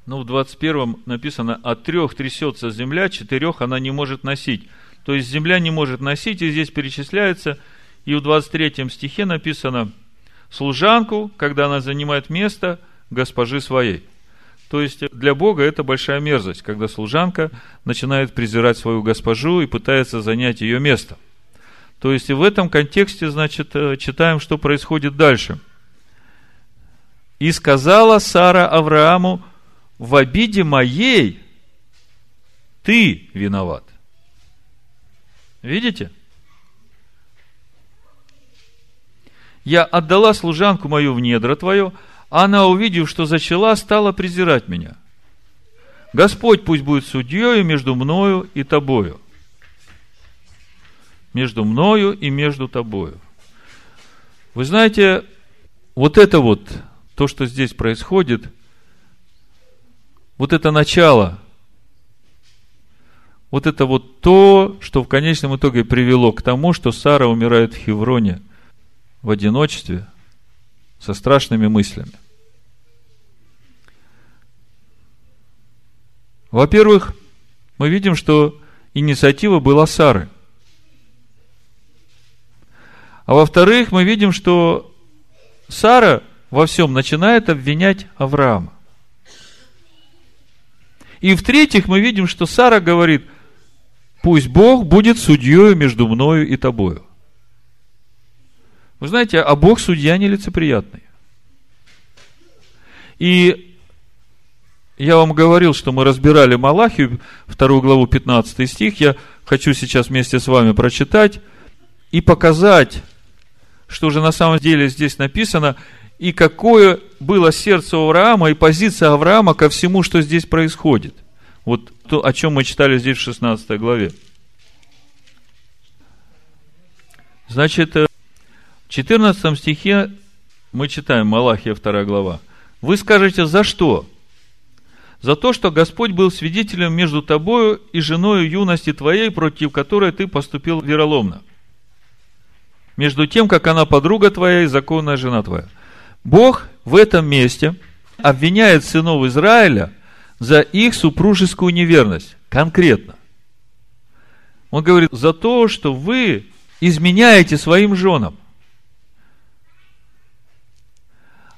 ну, в 21 написано, от трех трясется земля, четырех она не может носить. То есть, земля не может носить, и здесь перечисляется – и в 23 стихе написано, служанку, когда она занимает место госпожи своей. То есть для Бога это большая мерзость, когда служанка начинает презирать свою госпожу и пытается занять ее место. То есть и в этом контексте, значит, э, читаем, что происходит дальше. И сказала Сара Аврааму, в обиде моей ты виноват. Видите? Я отдала служанку мою в недра твое, а она, увидев, что зачала, стала презирать меня. Господь пусть будет судьей между мною и тобою. Между мною и между тобою. Вы знаете, вот это вот, то, что здесь происходит, вот это начало, вот это вот то, что в конечном итоге привело к тому, что Сара умирает в Хевроне в одиночестве, со страшными мыслями. Во-первых, мы видим, что инициатива была Сары. А во-вторых, мы видим, что Сара во всем начинает обвинять Авраама. И в-третьих, мы видим, что Сара говорит, пусть Бог будет судьей между мною и тобою. Вы знаете, а Бог судья нелицеприятный. И я вам говорил, что мы разбирали Малахию, вторую главу, 15 стих. Я хочу сейчас вместе с вами прочитать и показать, что же на самом деле здесь написано, и какое было сердце Авраама и позиция Авраама ко всему, что здесь происходит. Вот то, о чем мы читали здесь в 16 главе. Значит, в 14 стихе мы читаем Малахия 2 глава. Вы скажете, за что? За то, что Господь был свидетелем между тобою и женою юности твоей, против которой ты поступил вероломно. Между тем, как она подруга твоя и законная жена твоя. Бог в этом месте обвиняет сынов Израиля за их супружескую неверность. Конкретно. Он говорит, за то, что вы изменяете своим женам.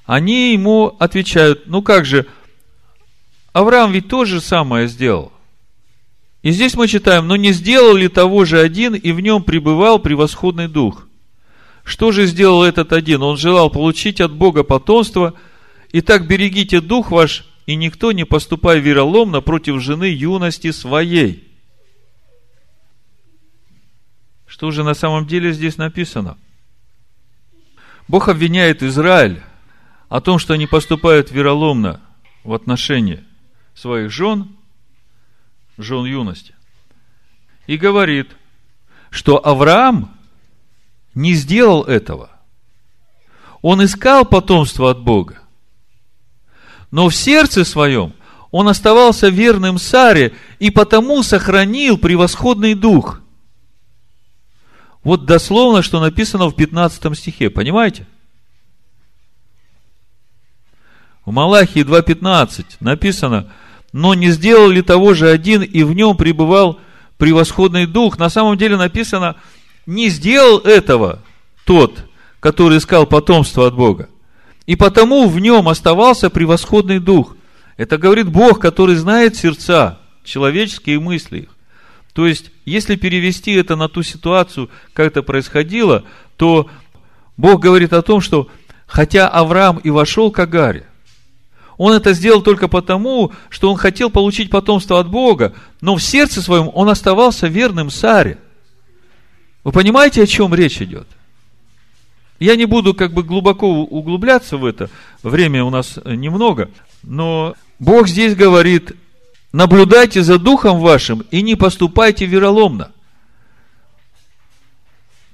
Они ему отвечают, ну как же, Авраам ведь то же самое сделал. И здесь мы читаем, но не сделал ли того же один, и в нем пребывал превосходный дух. Что же сделал этот один? Он желал получить от Бога потомство. Итак, берегите дух ваш, и никто не поступай вероломно против жены юности своей. Что же на самом деле здесь написано? Бог обвиняет Израиль о том, что они поступают вероломно в отношении своих жен, жен юности. И говорит, что Авраам не сделал этого. Он искал потомство от Бога. Но в сердце своем он оставался верным Саре и потому сохранил превосходный дух. Вот дословно, что написано в 15 стихе, понимаете? В Малахии 2.15 написано, но не сделал ли того же один, и в нем пребывал превосходный дух. На самом деле написано – не сделал этого тот, который искал потомство от Бога. И потому в нем оставался превосходный дух. Это говорит Бог, который знает сердца, человеческие мысли их. То есть, если перевести это на ту ситуацию, как это происходило, то Бог говорит о том, что хотя Авраам и вошел к Агаре, он это сделал только потому, что он хотел получить потомство от Бога, но в сердце своем он оставался верным Саре – вы понимаете, о чем речь идет? Я не буду как бы глубоко углубляться в это, время у нас немного, но Бог здесь говорит, наблюдайте за духом вашим и не поступайте вероломно.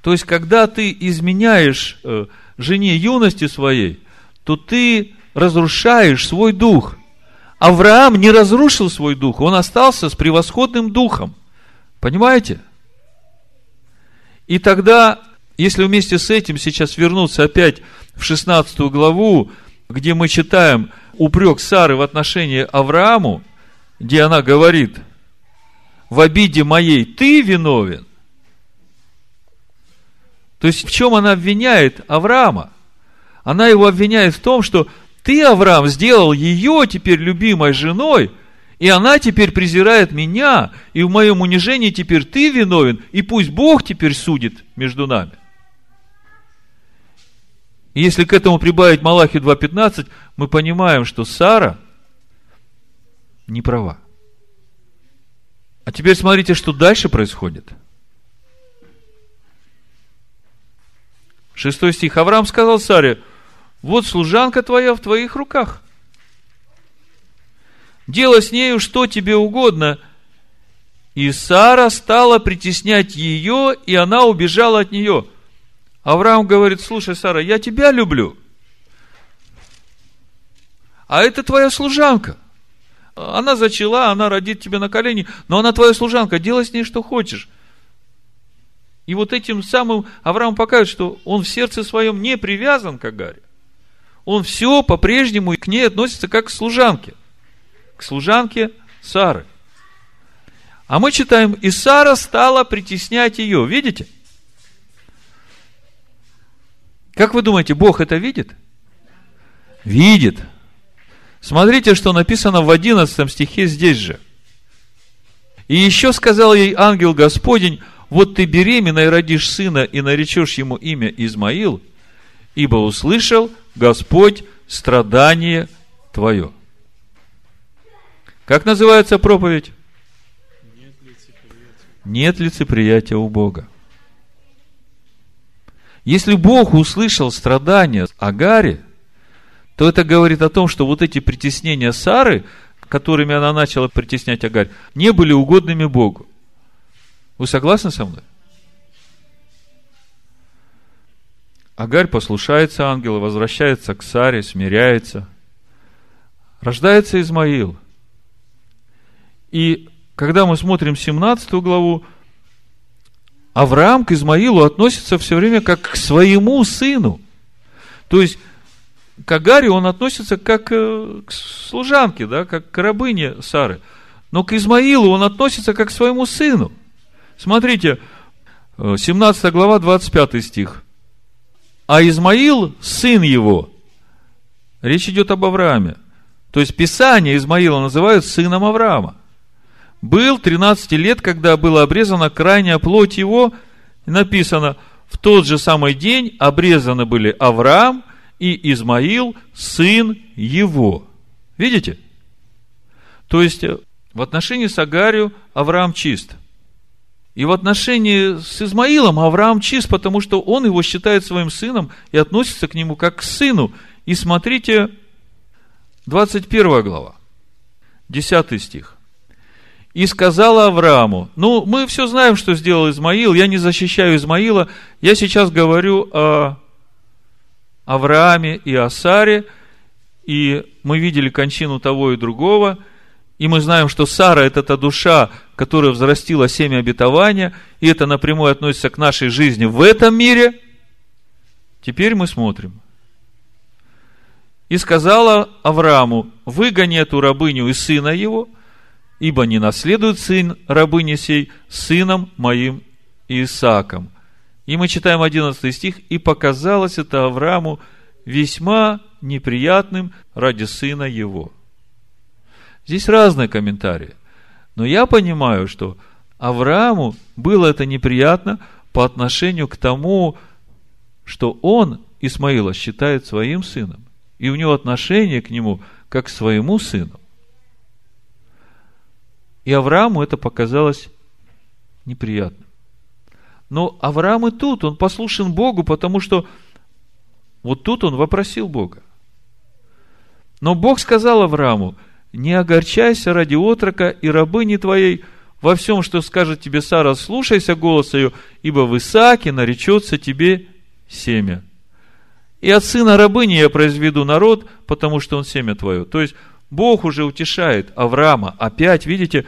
То есть, когда ты изменяешь э, жене юности своей, то ты разрушаешь свой дух. Авраам не разрушил свой дух, он остался с превосходным духом. Понимаете? И тогда, если вместе с этим сейчас вернуться опять в 16 главу, где мы читаем упрек Сары в отношении Аврааму, где она говорит, в обиде моей ты виновен. То есть, в чем она обвиняет Авраама? Она его обвиняет в том, что ты, Авраам, сделал ее теперь любимой женой, и она теперь презирает меня, и в моем унижении теперь ты виновен, и пусть Бог теперь судит между нами. И если к этому прибавить Малахи 2.15, мы понимаем, что Сара не права. А теперь смотрите, что дальше происходит. Шестой стих. Авраам сказал Саре, вот служанка твоя в твоих руках. Делай с нею что тебе угодно. И Сара стала притеснять ее, и она убежала от нее. Авраам говорит, слушай, Сара, я тебя люблю. А это твоя служанка. Она зачала, она родит тебе на колени, но она твоя служанка, делай с ней что хочешь. И вот этим самым Авраам показывает, что он в сердце своем не привязан к Агаре. Он все по-прежнему к ней относится как к служанке. К служанке Сары. А мы читаем, и Сара стала притеснять ее. Видите? Как вы думаете, Бог это видит? Видит. Смотрите, что написано в 11 стихе здесь же. И еще сказал ей ангел Господень, вот ты беременна и родишь сына, и наречешь ему имя Измаил, ибо услышал Господь страдание твое. Как называется проповедь? Нет лицеприятия. Нет у Бога. Если Бог услышал страдания Агаре, то это говорит о том, что вот эти притеснения Сары, которыми она начала притеснять Агарь, не были угодными Богу. Вы согласны со мной? Агарь послушается ангела, возвращается к Саре, смиряется. Рождается Измаил. И когда мы смотрим 17 главу, Авраам к Измаилу относится все время как к своему сыну. То есть, к Агаре он относится как э, к служанке, да, как к рабыне Сары. Но к Измаилу он относится как к своему сыну. Смотрите, 17 э, глава, 25 стих. А Измаил, сын его, речь идет об Аврааме. То есть, Писание Измаила называют сыном Авраама был 13 лет, когда была обрезана крайняя плоть его, написано, в тот же самый день обрезаны были Авраам и Измаил, сын его. Видите? То есть, э, в отношении с Агарию Авраам чист. И в отношении с Измаилом Авраам чист, потому что он его считает своим сыном и относится к нему как к сыну. И смотрите, 21 глава, 10 стих и сказала Аврааму, ну, мы все знаем, что сделал Измаил, я не защищаю Измаила, я сейчас говорю о Аврааме и о Саре, и мы видели кончину того и другого, и мы знаем, что Сара – это та душа, которая взрастила семя обетования, и это напрямую относится к нашей жизни в этом мире. Теперь мы смотрим. И сказала Аврааму, выгони эту рабыню и сына его – ибо не наследует сын рабыни сей сыном моим Исааком. И мы читаем 11 стих, и показалось это Аврааму весьма неприятным ради сына его. Здесь разные комментарии. Но я понимаю, что Аврааму было это неприятно по отношению к тому, что он Исмаила считает своим сыном. И у него отношение к нему как к своему сыну. И Аврааму это показалось неприятным. Но Авраам и тут, он послушен Богу, потому что вот тут он вопросил Бога. Но Бог сказал Аврааму, не огорчайся ради отрока и рабыни твоей, во всем, что скажет тебе Сара, слушайся голоса ее, ибо в Исааке наречется тебе семя. И от сына рабыни я произведу народ, потому что он семя твое. То есть, Бог уже утешает Авраама. Опять, видите,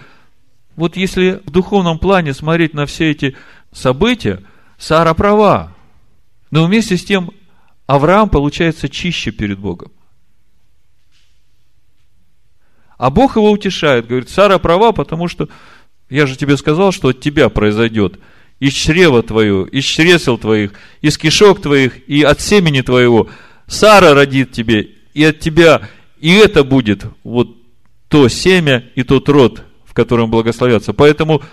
вот если в духовном плане смотреть на все эти события, Сара права. Но вместе с тем Авраам получается чище перед Богом. А Бог его утешает, говорит, Сара права, потому что я же тебе сказал, что от тебя произойдет из чрева твоего, из чресел твоих, из кишок твоих и от семени твоего. Сара родит тебе и от тебя, и это будет вот то семя и тот род, в котором благословятся. Поэтому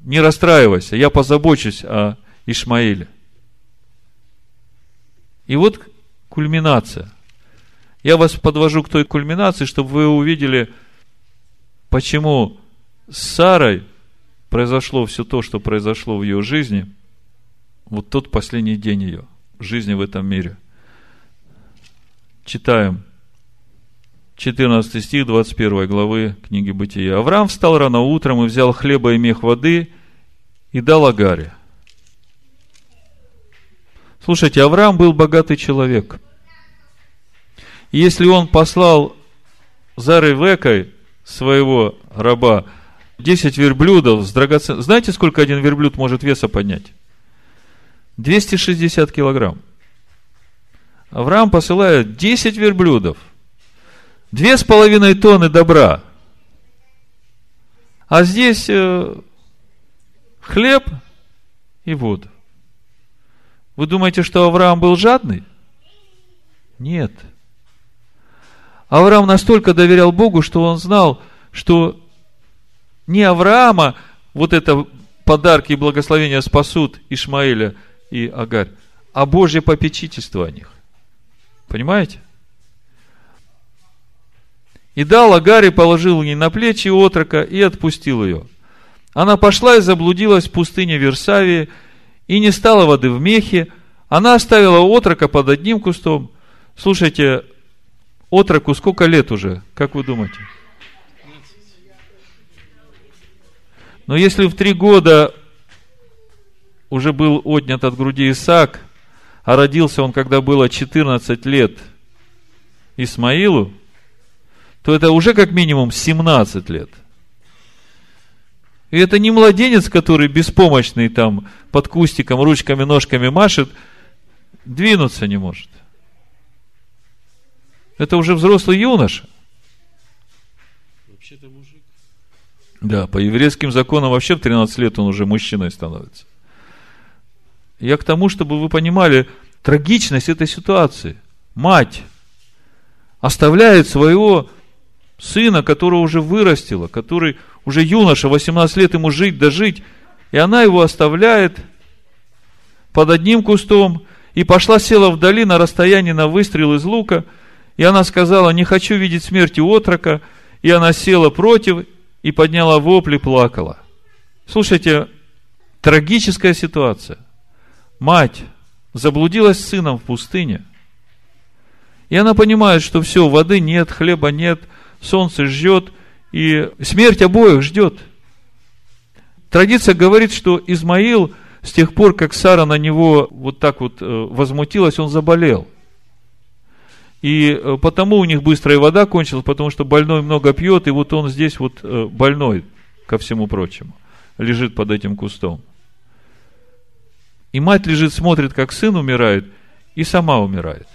не расстраивайся, я позабочусь о Ишмаиле. И вот кульминация. Я вас подвожу к той кульминации, чтобы вы увидели, почему с Сарой произошло все то, что произошло в ее жизни, вот тот последний день ее жизни в этом мире. Читаем 14 стих 21 главы книги Бытия. Авраам встал рано утром и взял хлеба и мех воды и дал Агаре. Слушайте, Авраам был богатый человек. И если он послал за Ревекой своего раба 10 верблюдов с драгоценностью. Знаете, сколько один верблюд может веса поднять? 260 килограмм. Авраам посылает 10 верблюдов, две с половиной тонны добра. А здесь э, хлеб и вода. Вы думаете, что Авраам был жадный? Нет. Авраам настолько доверял Богу, что он знал, что не Авраама вот это подарки и благословения спасут Ишмаэля и Агарь, а Божье попечительство о них. Понимаете? И дал Агаре, положил ей на плечи отрока и отпустил ее. Она пошла и заблудилась в пустыне Версавии, и не стала воды в мехе. Она оставила отрока под одним кустом. Слушайте, отроку сколько лет уже, как вы думаете? Но если в три года уже был отнят от груди Исаак, а родился он, когда было 14 лет Исмаилу, то это уже как минимум 17 лет. И это не младенец, который беспомощный там под кустиком, ручками, ножками машет, двинуться не может. Это уже взрослый юноша. Вообще-то мужик. Да, по еврейским законам вообще в 13 лет он уже мужчиной становится. Я к тому, чтобы вы понимали трагичность этой ситуации. Мать оставляет своего сына, которого уже вырастила, который уже юноша, 18 лет ему жить, дожить, и она его оставляет под одним кустом, и пошла, села вдали на расстоянии на выстрел из лука, и она сказала, не хочу видеть смерти отрока, и она села против, и подняла вопли, плакала. Слушайте, трагическая ситуация – мать заблудилась с сыном в пустыне, и она понимает, что все, воды нет, хлеба нет, солнце ждет, и смерть обоих ждет. Традиция говорит, что Измаил с тех пор, как Сара на него вот так вот э, возмутилась, он заболел. И э, потому у них быстрая вода кончилась, потому что больной много пьет, и вот он здесь вот э, больной, ко всему прочему, лежит под этим кустом. И мать лежит, смотрит, как сын умирает, и сама умирает.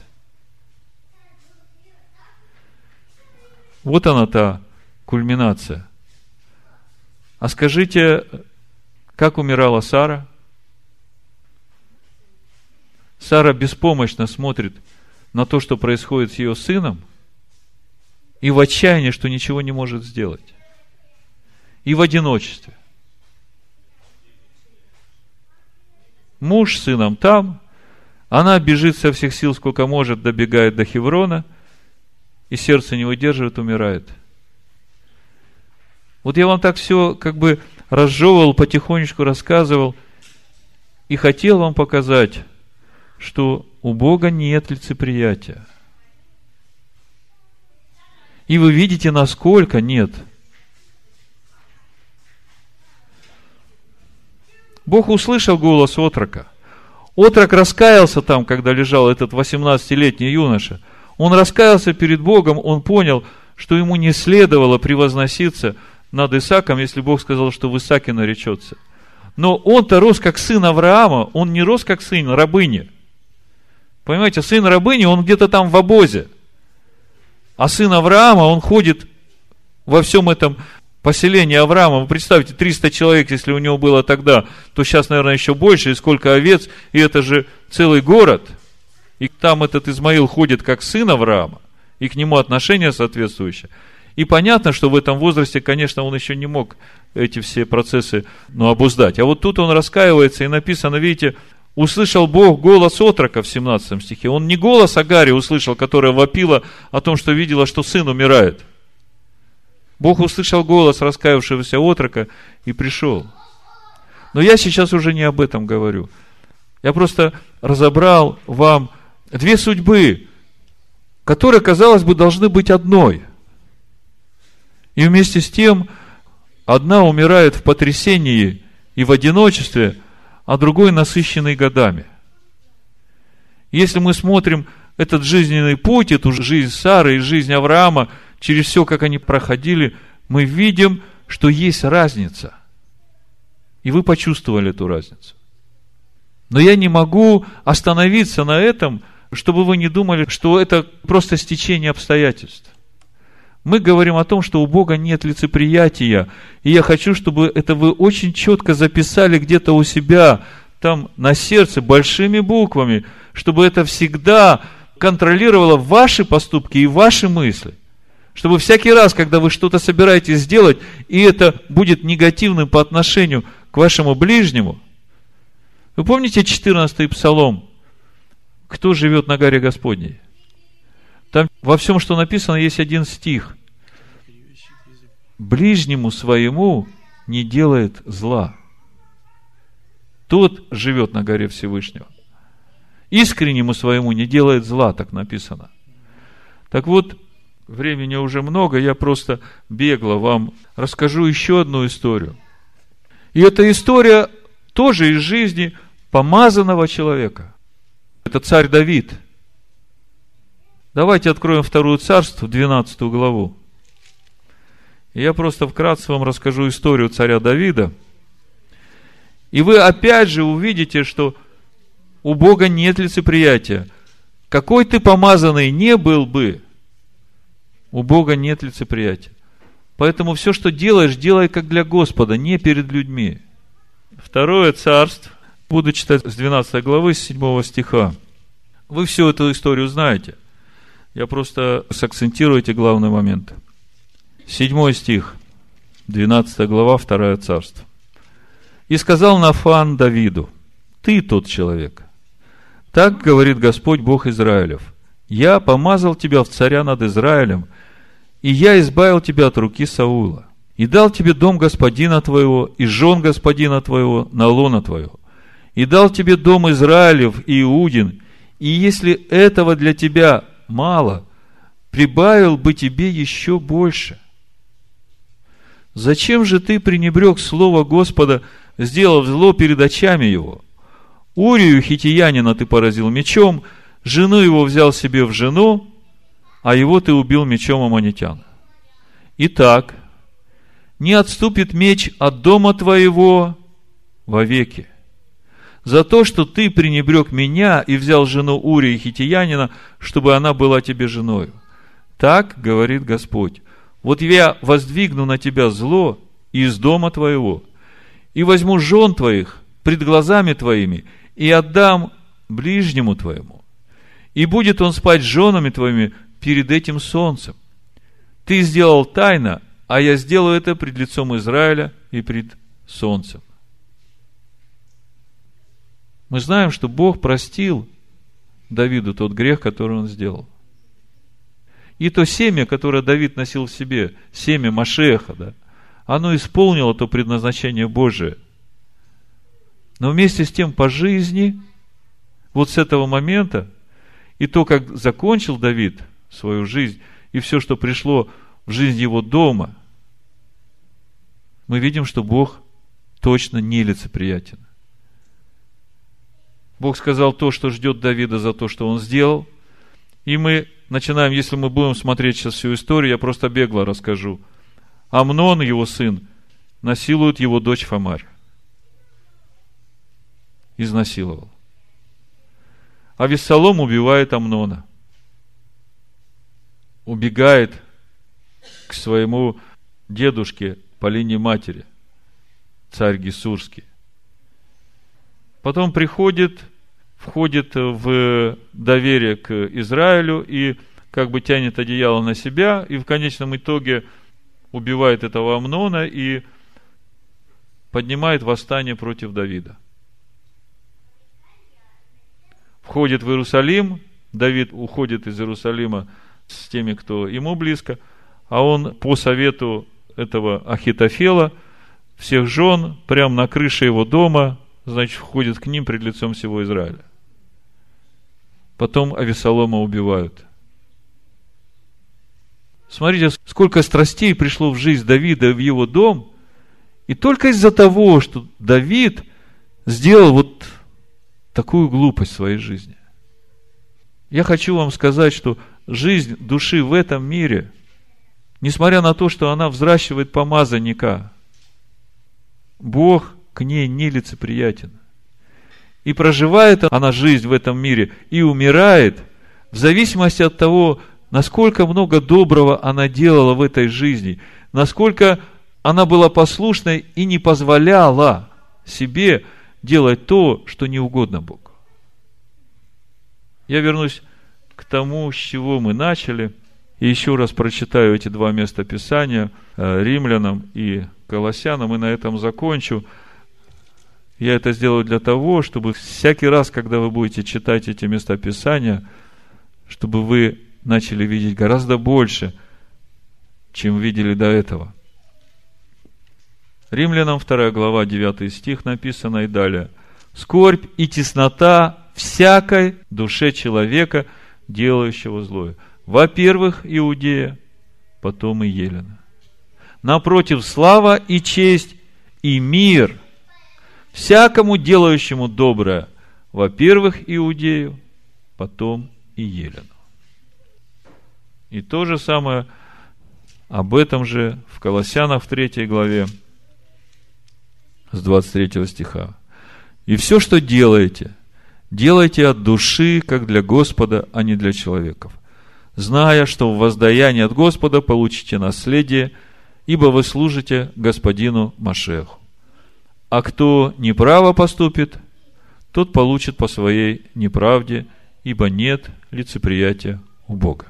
Вот она та кульминация. А скажите, как умирала Сара? Сара беспомощно смотрит на то, что происходит с ее сыном, и в отчаянии, что ничего не может сделать. И в одиночестве. Муж с сыном там, она бежит со всех сил, сколько может, добегает до Хеврона, и сердце не выдерживает, умирает. Вот я вам так все как бы разжевывал, потихонечку рассказывал, и хотел вам показать, что у Бога нет лицеприятия. И вы видите, насколько нет – Бог услышал голос отрока. Отрок раскаялся там, когда лежал этот 18-летний юноша. Он раскаялся перед Богом, он понял, что ему не следовало превозноситься над Исаком, если Бог сказал, что в Исаке наречется. Но он-то рос как сын Авраама, он не рос как сын рабыни. Понимаете, сын рабыни, он где-то там в обозе. А сын Авраама, он ходит во всем этом поселение Авраама, вы представьте, 300 человек, если у него было тогда, то сейчас, наверное, еще больше, и сколько овец, и это же целый город. И там этот Измаил ходит как сын Авраама, и к нему отношение соответствующее. И понятно, что в этом возрасте, конечно, он еще не мог эти все процессы ну, обуздать. А вот тут он раскаивается, и написано, видите, услышал Бог голос отрока в 17 стихе. Он не голос Агари услышал, которая вопила о том, что видела, что сын умирает. Бог услышал голос раскаявшегося отрока и пришел. Но я сейчас уже не об этом говорю. Я просто разобрал вам две судьбы, которые, казалось бы, должны быть одной. И вместе с тем, одна умирает в потрясении и в одиночестве – а другой насыщенный годами. Если мы смотрим этот жизненный путь, эту жизнь Сары и жизнь Авраама, через все, как они проходили, мы видим, что есть разница. И вы почувствовали эту разницу. Но я не могу остановиться на этом, чтобы вы не думали, что это просто стечение обстоятельств. Мы говорим о том, что у Бога нет лицеприятия. И я хочу, чтобы это вы очень четко записали где-то у себя, там на сердце, большими буквами, чтобы это всегда контролировало ваши поступки и ваши мысли. Чтобы всякий раз, когда вы что-то собираетесь сделать, и это будет негативным по отношению к вашему ближнему, вы помните 14-й псалом? Кто живет на горе Господней? Там во всем, что написано, есть один стих ближнему своему не делает зла. Тот живет на горе Всевышнего. Искреннему своему не делает зла, так написано. Так вот, времени уже много, я просто бегло вам расскажу еще одну историю. И эта история тоже из жизни помазанного человека. Это царь Давид. Давайте откроем вторую царство, 12 главу. Я просто вкратце вам расскажу историю царя Давида. И вы опять же увидите, что у Бога нет лицеприятия. Какой ты помазанный не был бы, у Бога нет лицеприятия. Поэтому все, что делаешь, делай как для Господа, не перед людьми. Второе царство, буду читать с 12 главы, с 7 стиха. Вы всю эту историю знаете. Я просто сакцентирую эти главные моменты. Седьмой стих, 12 глава, 2 царство. «И сказал Нафан Давиду, ты тот человек. Так говорит Господь Бог Израилев. Я помазал тебя в царя над Израилем, и я избавил тебя от руки Саула, и дал тебе дом господина твоего, и жен господина твоего на лона твоего, и дал тебе дом Израилев и Иудин, и если этого для тебя мало, прибавил бы тебе еще больше – Зачем же ты пренебрег слово Господа, сделав зло перед очами его? Урию хитиянина ты поразил мечом, жену его взял себе в жену, а его ты убил мечом аманитяна. Итак, не отступит меч от дома твоего вовеки. За то, что ты пренебрег меня и взял жену Урии хитиянина, чтобы она была тебе женою. Так говорит Господь вот я воздвигну на тебя зло из дома твоего, и возьму жен твоих пред глазами твоими, и отдам ближнему твоему. И будет он спать с женами твоими перед этим солнцем. Ты сделал тайно, а я сделаю это пред лицом Израиля и пред солнцем. Мы знаем, что Бог простил Давиду тот грех, который он сделал. И то семя, которое Давид носил в себе, семя Машеха, да, оно исполнило то предназначение Божие. Но вместе с тем по жизни, вот с этого момента, и то, как закончил Давид свою жизнь, и все, что пришло в жизнь его дома, мы видим, что Бог точно не лицеприятен. Бог сказал то, что ждет Давида за то, что он сделал, и мы начинаем, если мы будем смотреть сейчас всю историю, я просто бегло расскажу. Амнон, его сын, насилует его дочь Фомарь. Изнасиловал. А Вессалом убивает Амнона. Убегает к своему дедушке по линии матери, царь Гисурский. Потом приходит входит в доверие к Израилю, и как бы тянет одеяло на себя и в конечном итоге убивает этого Амнона и поднимает восстание против Давида. Входит в Иерусалим, Давид уходит из Иерусалима с теми, кто ему близко, а он по совету этого Ахитофела всех жен прямо на крыше его дома, значит, входит к ним пред лицом всего Израиля. Потом Авесолома убивают. Смотрите, сколько страстей пришло в жизнь Давида в его дом, и только из-за того, что Давид сделал вот такую глупость в своей жизни. Я хочу вам сказать, что жизнь души в этом мире, несмотря на то, что она взращивает помазанника, Бог к ней нелицеприятен. И проживает она жизнь в этом мире и умирает в зависимости от того, насколько много доброго она делала в этой жизни, насколько она была послушной и не позволяла себе делать то, что не угодно Богу. Я вернусь к тому, с чего мы начали, и еще раз прочитаю эти два места Писания, э, римлянам и колоссянам, и на этом закончу. Я это сделаю для того, чтобы всякий раз, когда вы будете читать эти места Писания, чтобы вы начали видеть гораздо больше, чем видели до этого. Римлянам 2 глава 9 стих написано и далее. Скорбь и теснота всякой душе человека, делающего злое. Во-первых, Иудея, потом и Елена. Напротив, слава и честь и мир всякому делающему доброе. Во-первых, Иудею, потом и Елену. И то же самое об этом же в Колоссянах в 3 главе с 23 стиха. И все, что делаете, делайте от души, как для Господа, а не для человеков, зная, что в воздаянии от Господа получите наследие, ибо вы служите Господину Машеху. А кто неправо поступит, тот получит по своей неправде, ибо нет лицеприятия у Бога.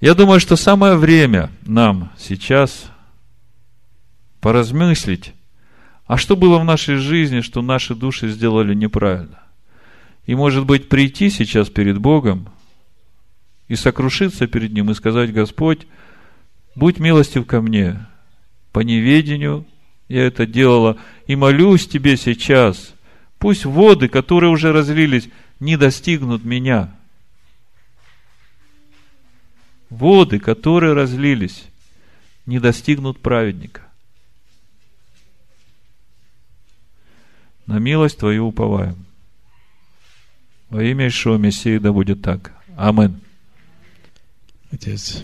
Я думаю, что самое время нам сейчас поразмыслить, а что было в нашей жизни, что наши души сделали неправильно. И, может быть, прийти сейчас перед Богом и сокрушиться перед Ним и сказать, Господь, будь милостив ко мне. По неведению я это делала, и молюсь Тебе сейчас. Пусть воды, которые уже разлились, не достигнут меня – воды, которые разлились, не достигнут праведника. На милость Твою уповаем. Во имя Ишуа Мессии да будет так. Амин. Отец,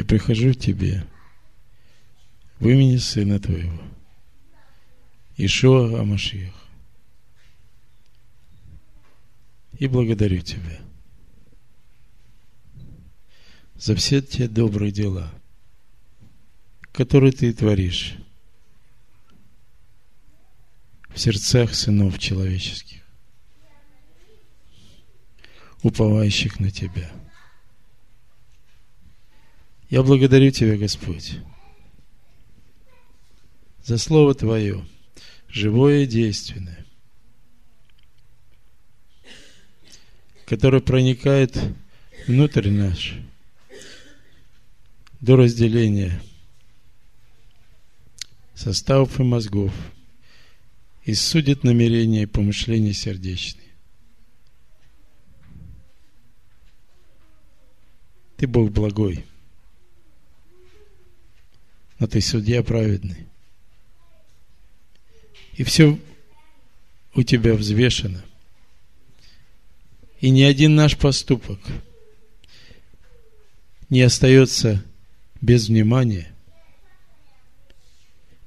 я прихожу к Тебе. В имени Сына Твоего, Ишуа Амашиях. И благодарю Тебя за все те добрые дела, которые Ты творишь в сердцах сынов человеческих, уповающих на Тебя. Я благодарю Тебя, Господь, за Слово Твое, живое и действенное, который проникает внутрь наш до разделения составов и мозгов и судит намерения и помышления сердечные. Ты Бог благой, но ты судья праведный. И все у тебя взвешено. И ни один наш поступок не остается без внимания,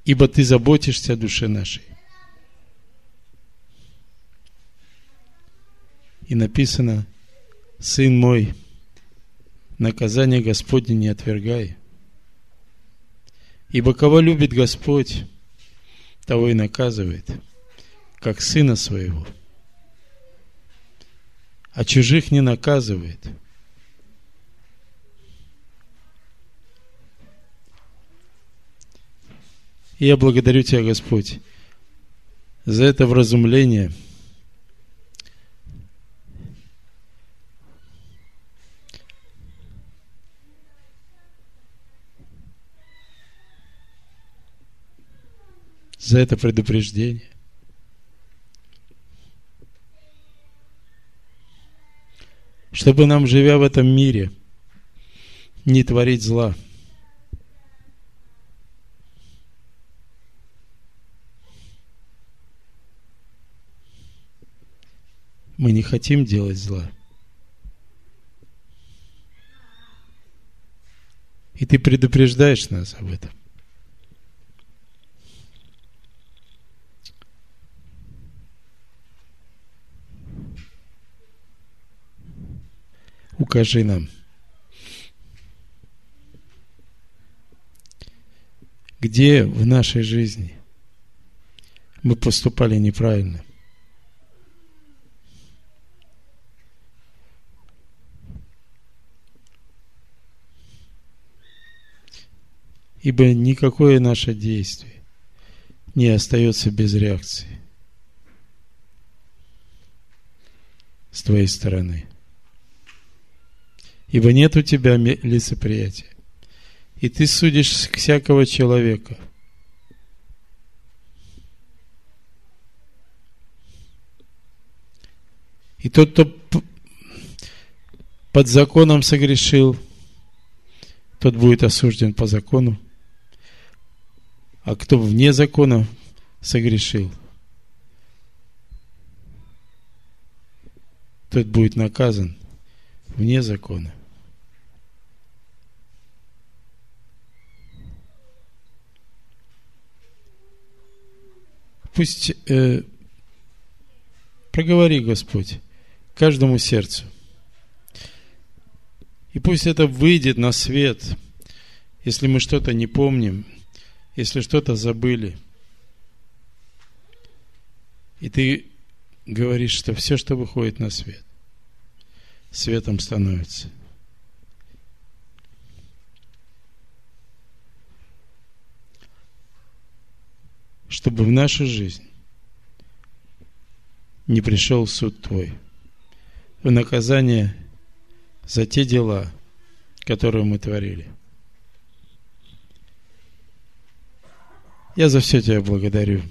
ибо Ты заботишься о душе нашей. И написано, Сын мой, наказание Господне не отвергай. Ибо кого любит Господь, того и наказывает. как Сына Своего. А чужих не наказывает. Я благодарю Тебя, Господь, за это вразумление – за это предупреждение. Чтобы нам, живя в этом мире, не творить зла. Мы не хотим делать зла. И ты предупреждаешь нас об этом. Укажи нам. Где в нашей жизни мы поступали неправильно? Ибо никакое наше действие не остается без реакции с твоей стороны ибо нет у тебя лицеприятия. И ты судишь всякого человека. И тот, кто под законом согрешил, тот будет осужден по закону. А кто вне закона согрешил, тот будет наказан вне закона. Пусть э, проговори, Господь, каждому сердцу. И пусть это выйдет на свет, если мы что-то не помним, если что-то забыли. И ты говоришь, что все, что выходит на свет, светом становится – чтобы в нашу жизнь не пришел суд Твой в наказание за те дела, которые мы творили. Я за все Тебя благодарю,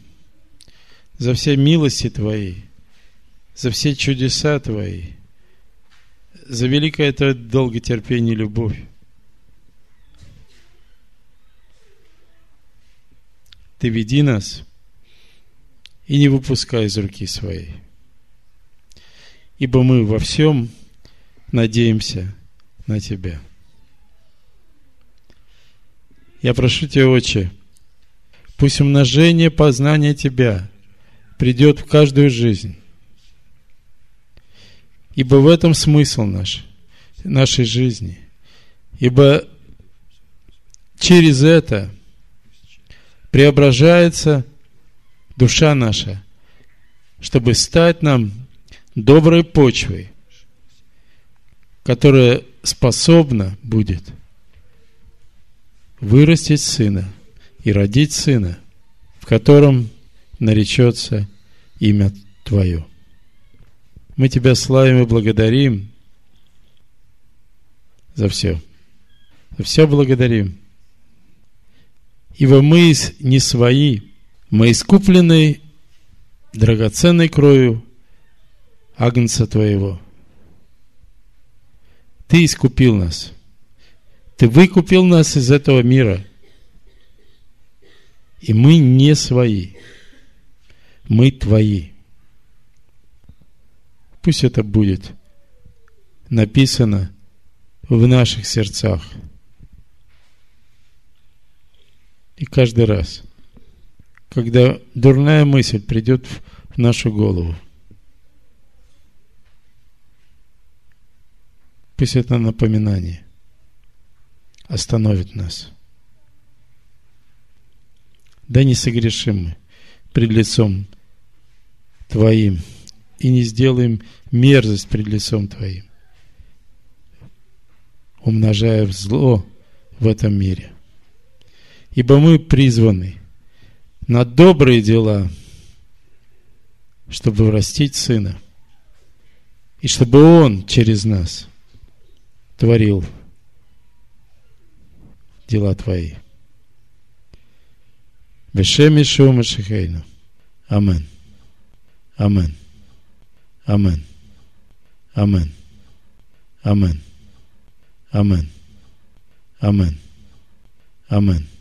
за все милости Твои, за все чудеса Твои, за великое Твое долготерпение и любовь. Ты веди нас и не выпускай из руки своей. Ибо мы во всем надеемся на Тебя. Я прошу Тебя, Отче, пусть умножение познания Тебя придет в каждую жизнь. Ибо в этом смысл наш, нашей жизни. Ибо через это – преображается душа наша, чтобы стать нам доброй почвой, которая способна будет вырастить сына и родить сына, в котором наречется имя Твое. Мы Тебя славим и благодарим за все. За все благодарим. Ибо мы не свои, мы искуплены драгоценной кровью Агнца Твоего. Ты искупил нас. Ты выкупил нас из этого мира. И мы не свои. Мы Твои. Пусть это будет написано в наших сердцах – И каждый раз, когда дурная мысль придет в нашу голову, пусть это напоминание остановит нас. Да не согрешим мы пред лицом Твоим и не сделаем мерзость пред лицом Твоим, умножая зло в этом мире. Ибо мы призваны на добрые дела, чтобы врастить Сына, и чтобы Он через нас творил дела Твои. Бешем Ишуа Машихейну. Амен. Амен. Амен. Амен. Амен. Амен. Амен. Амен.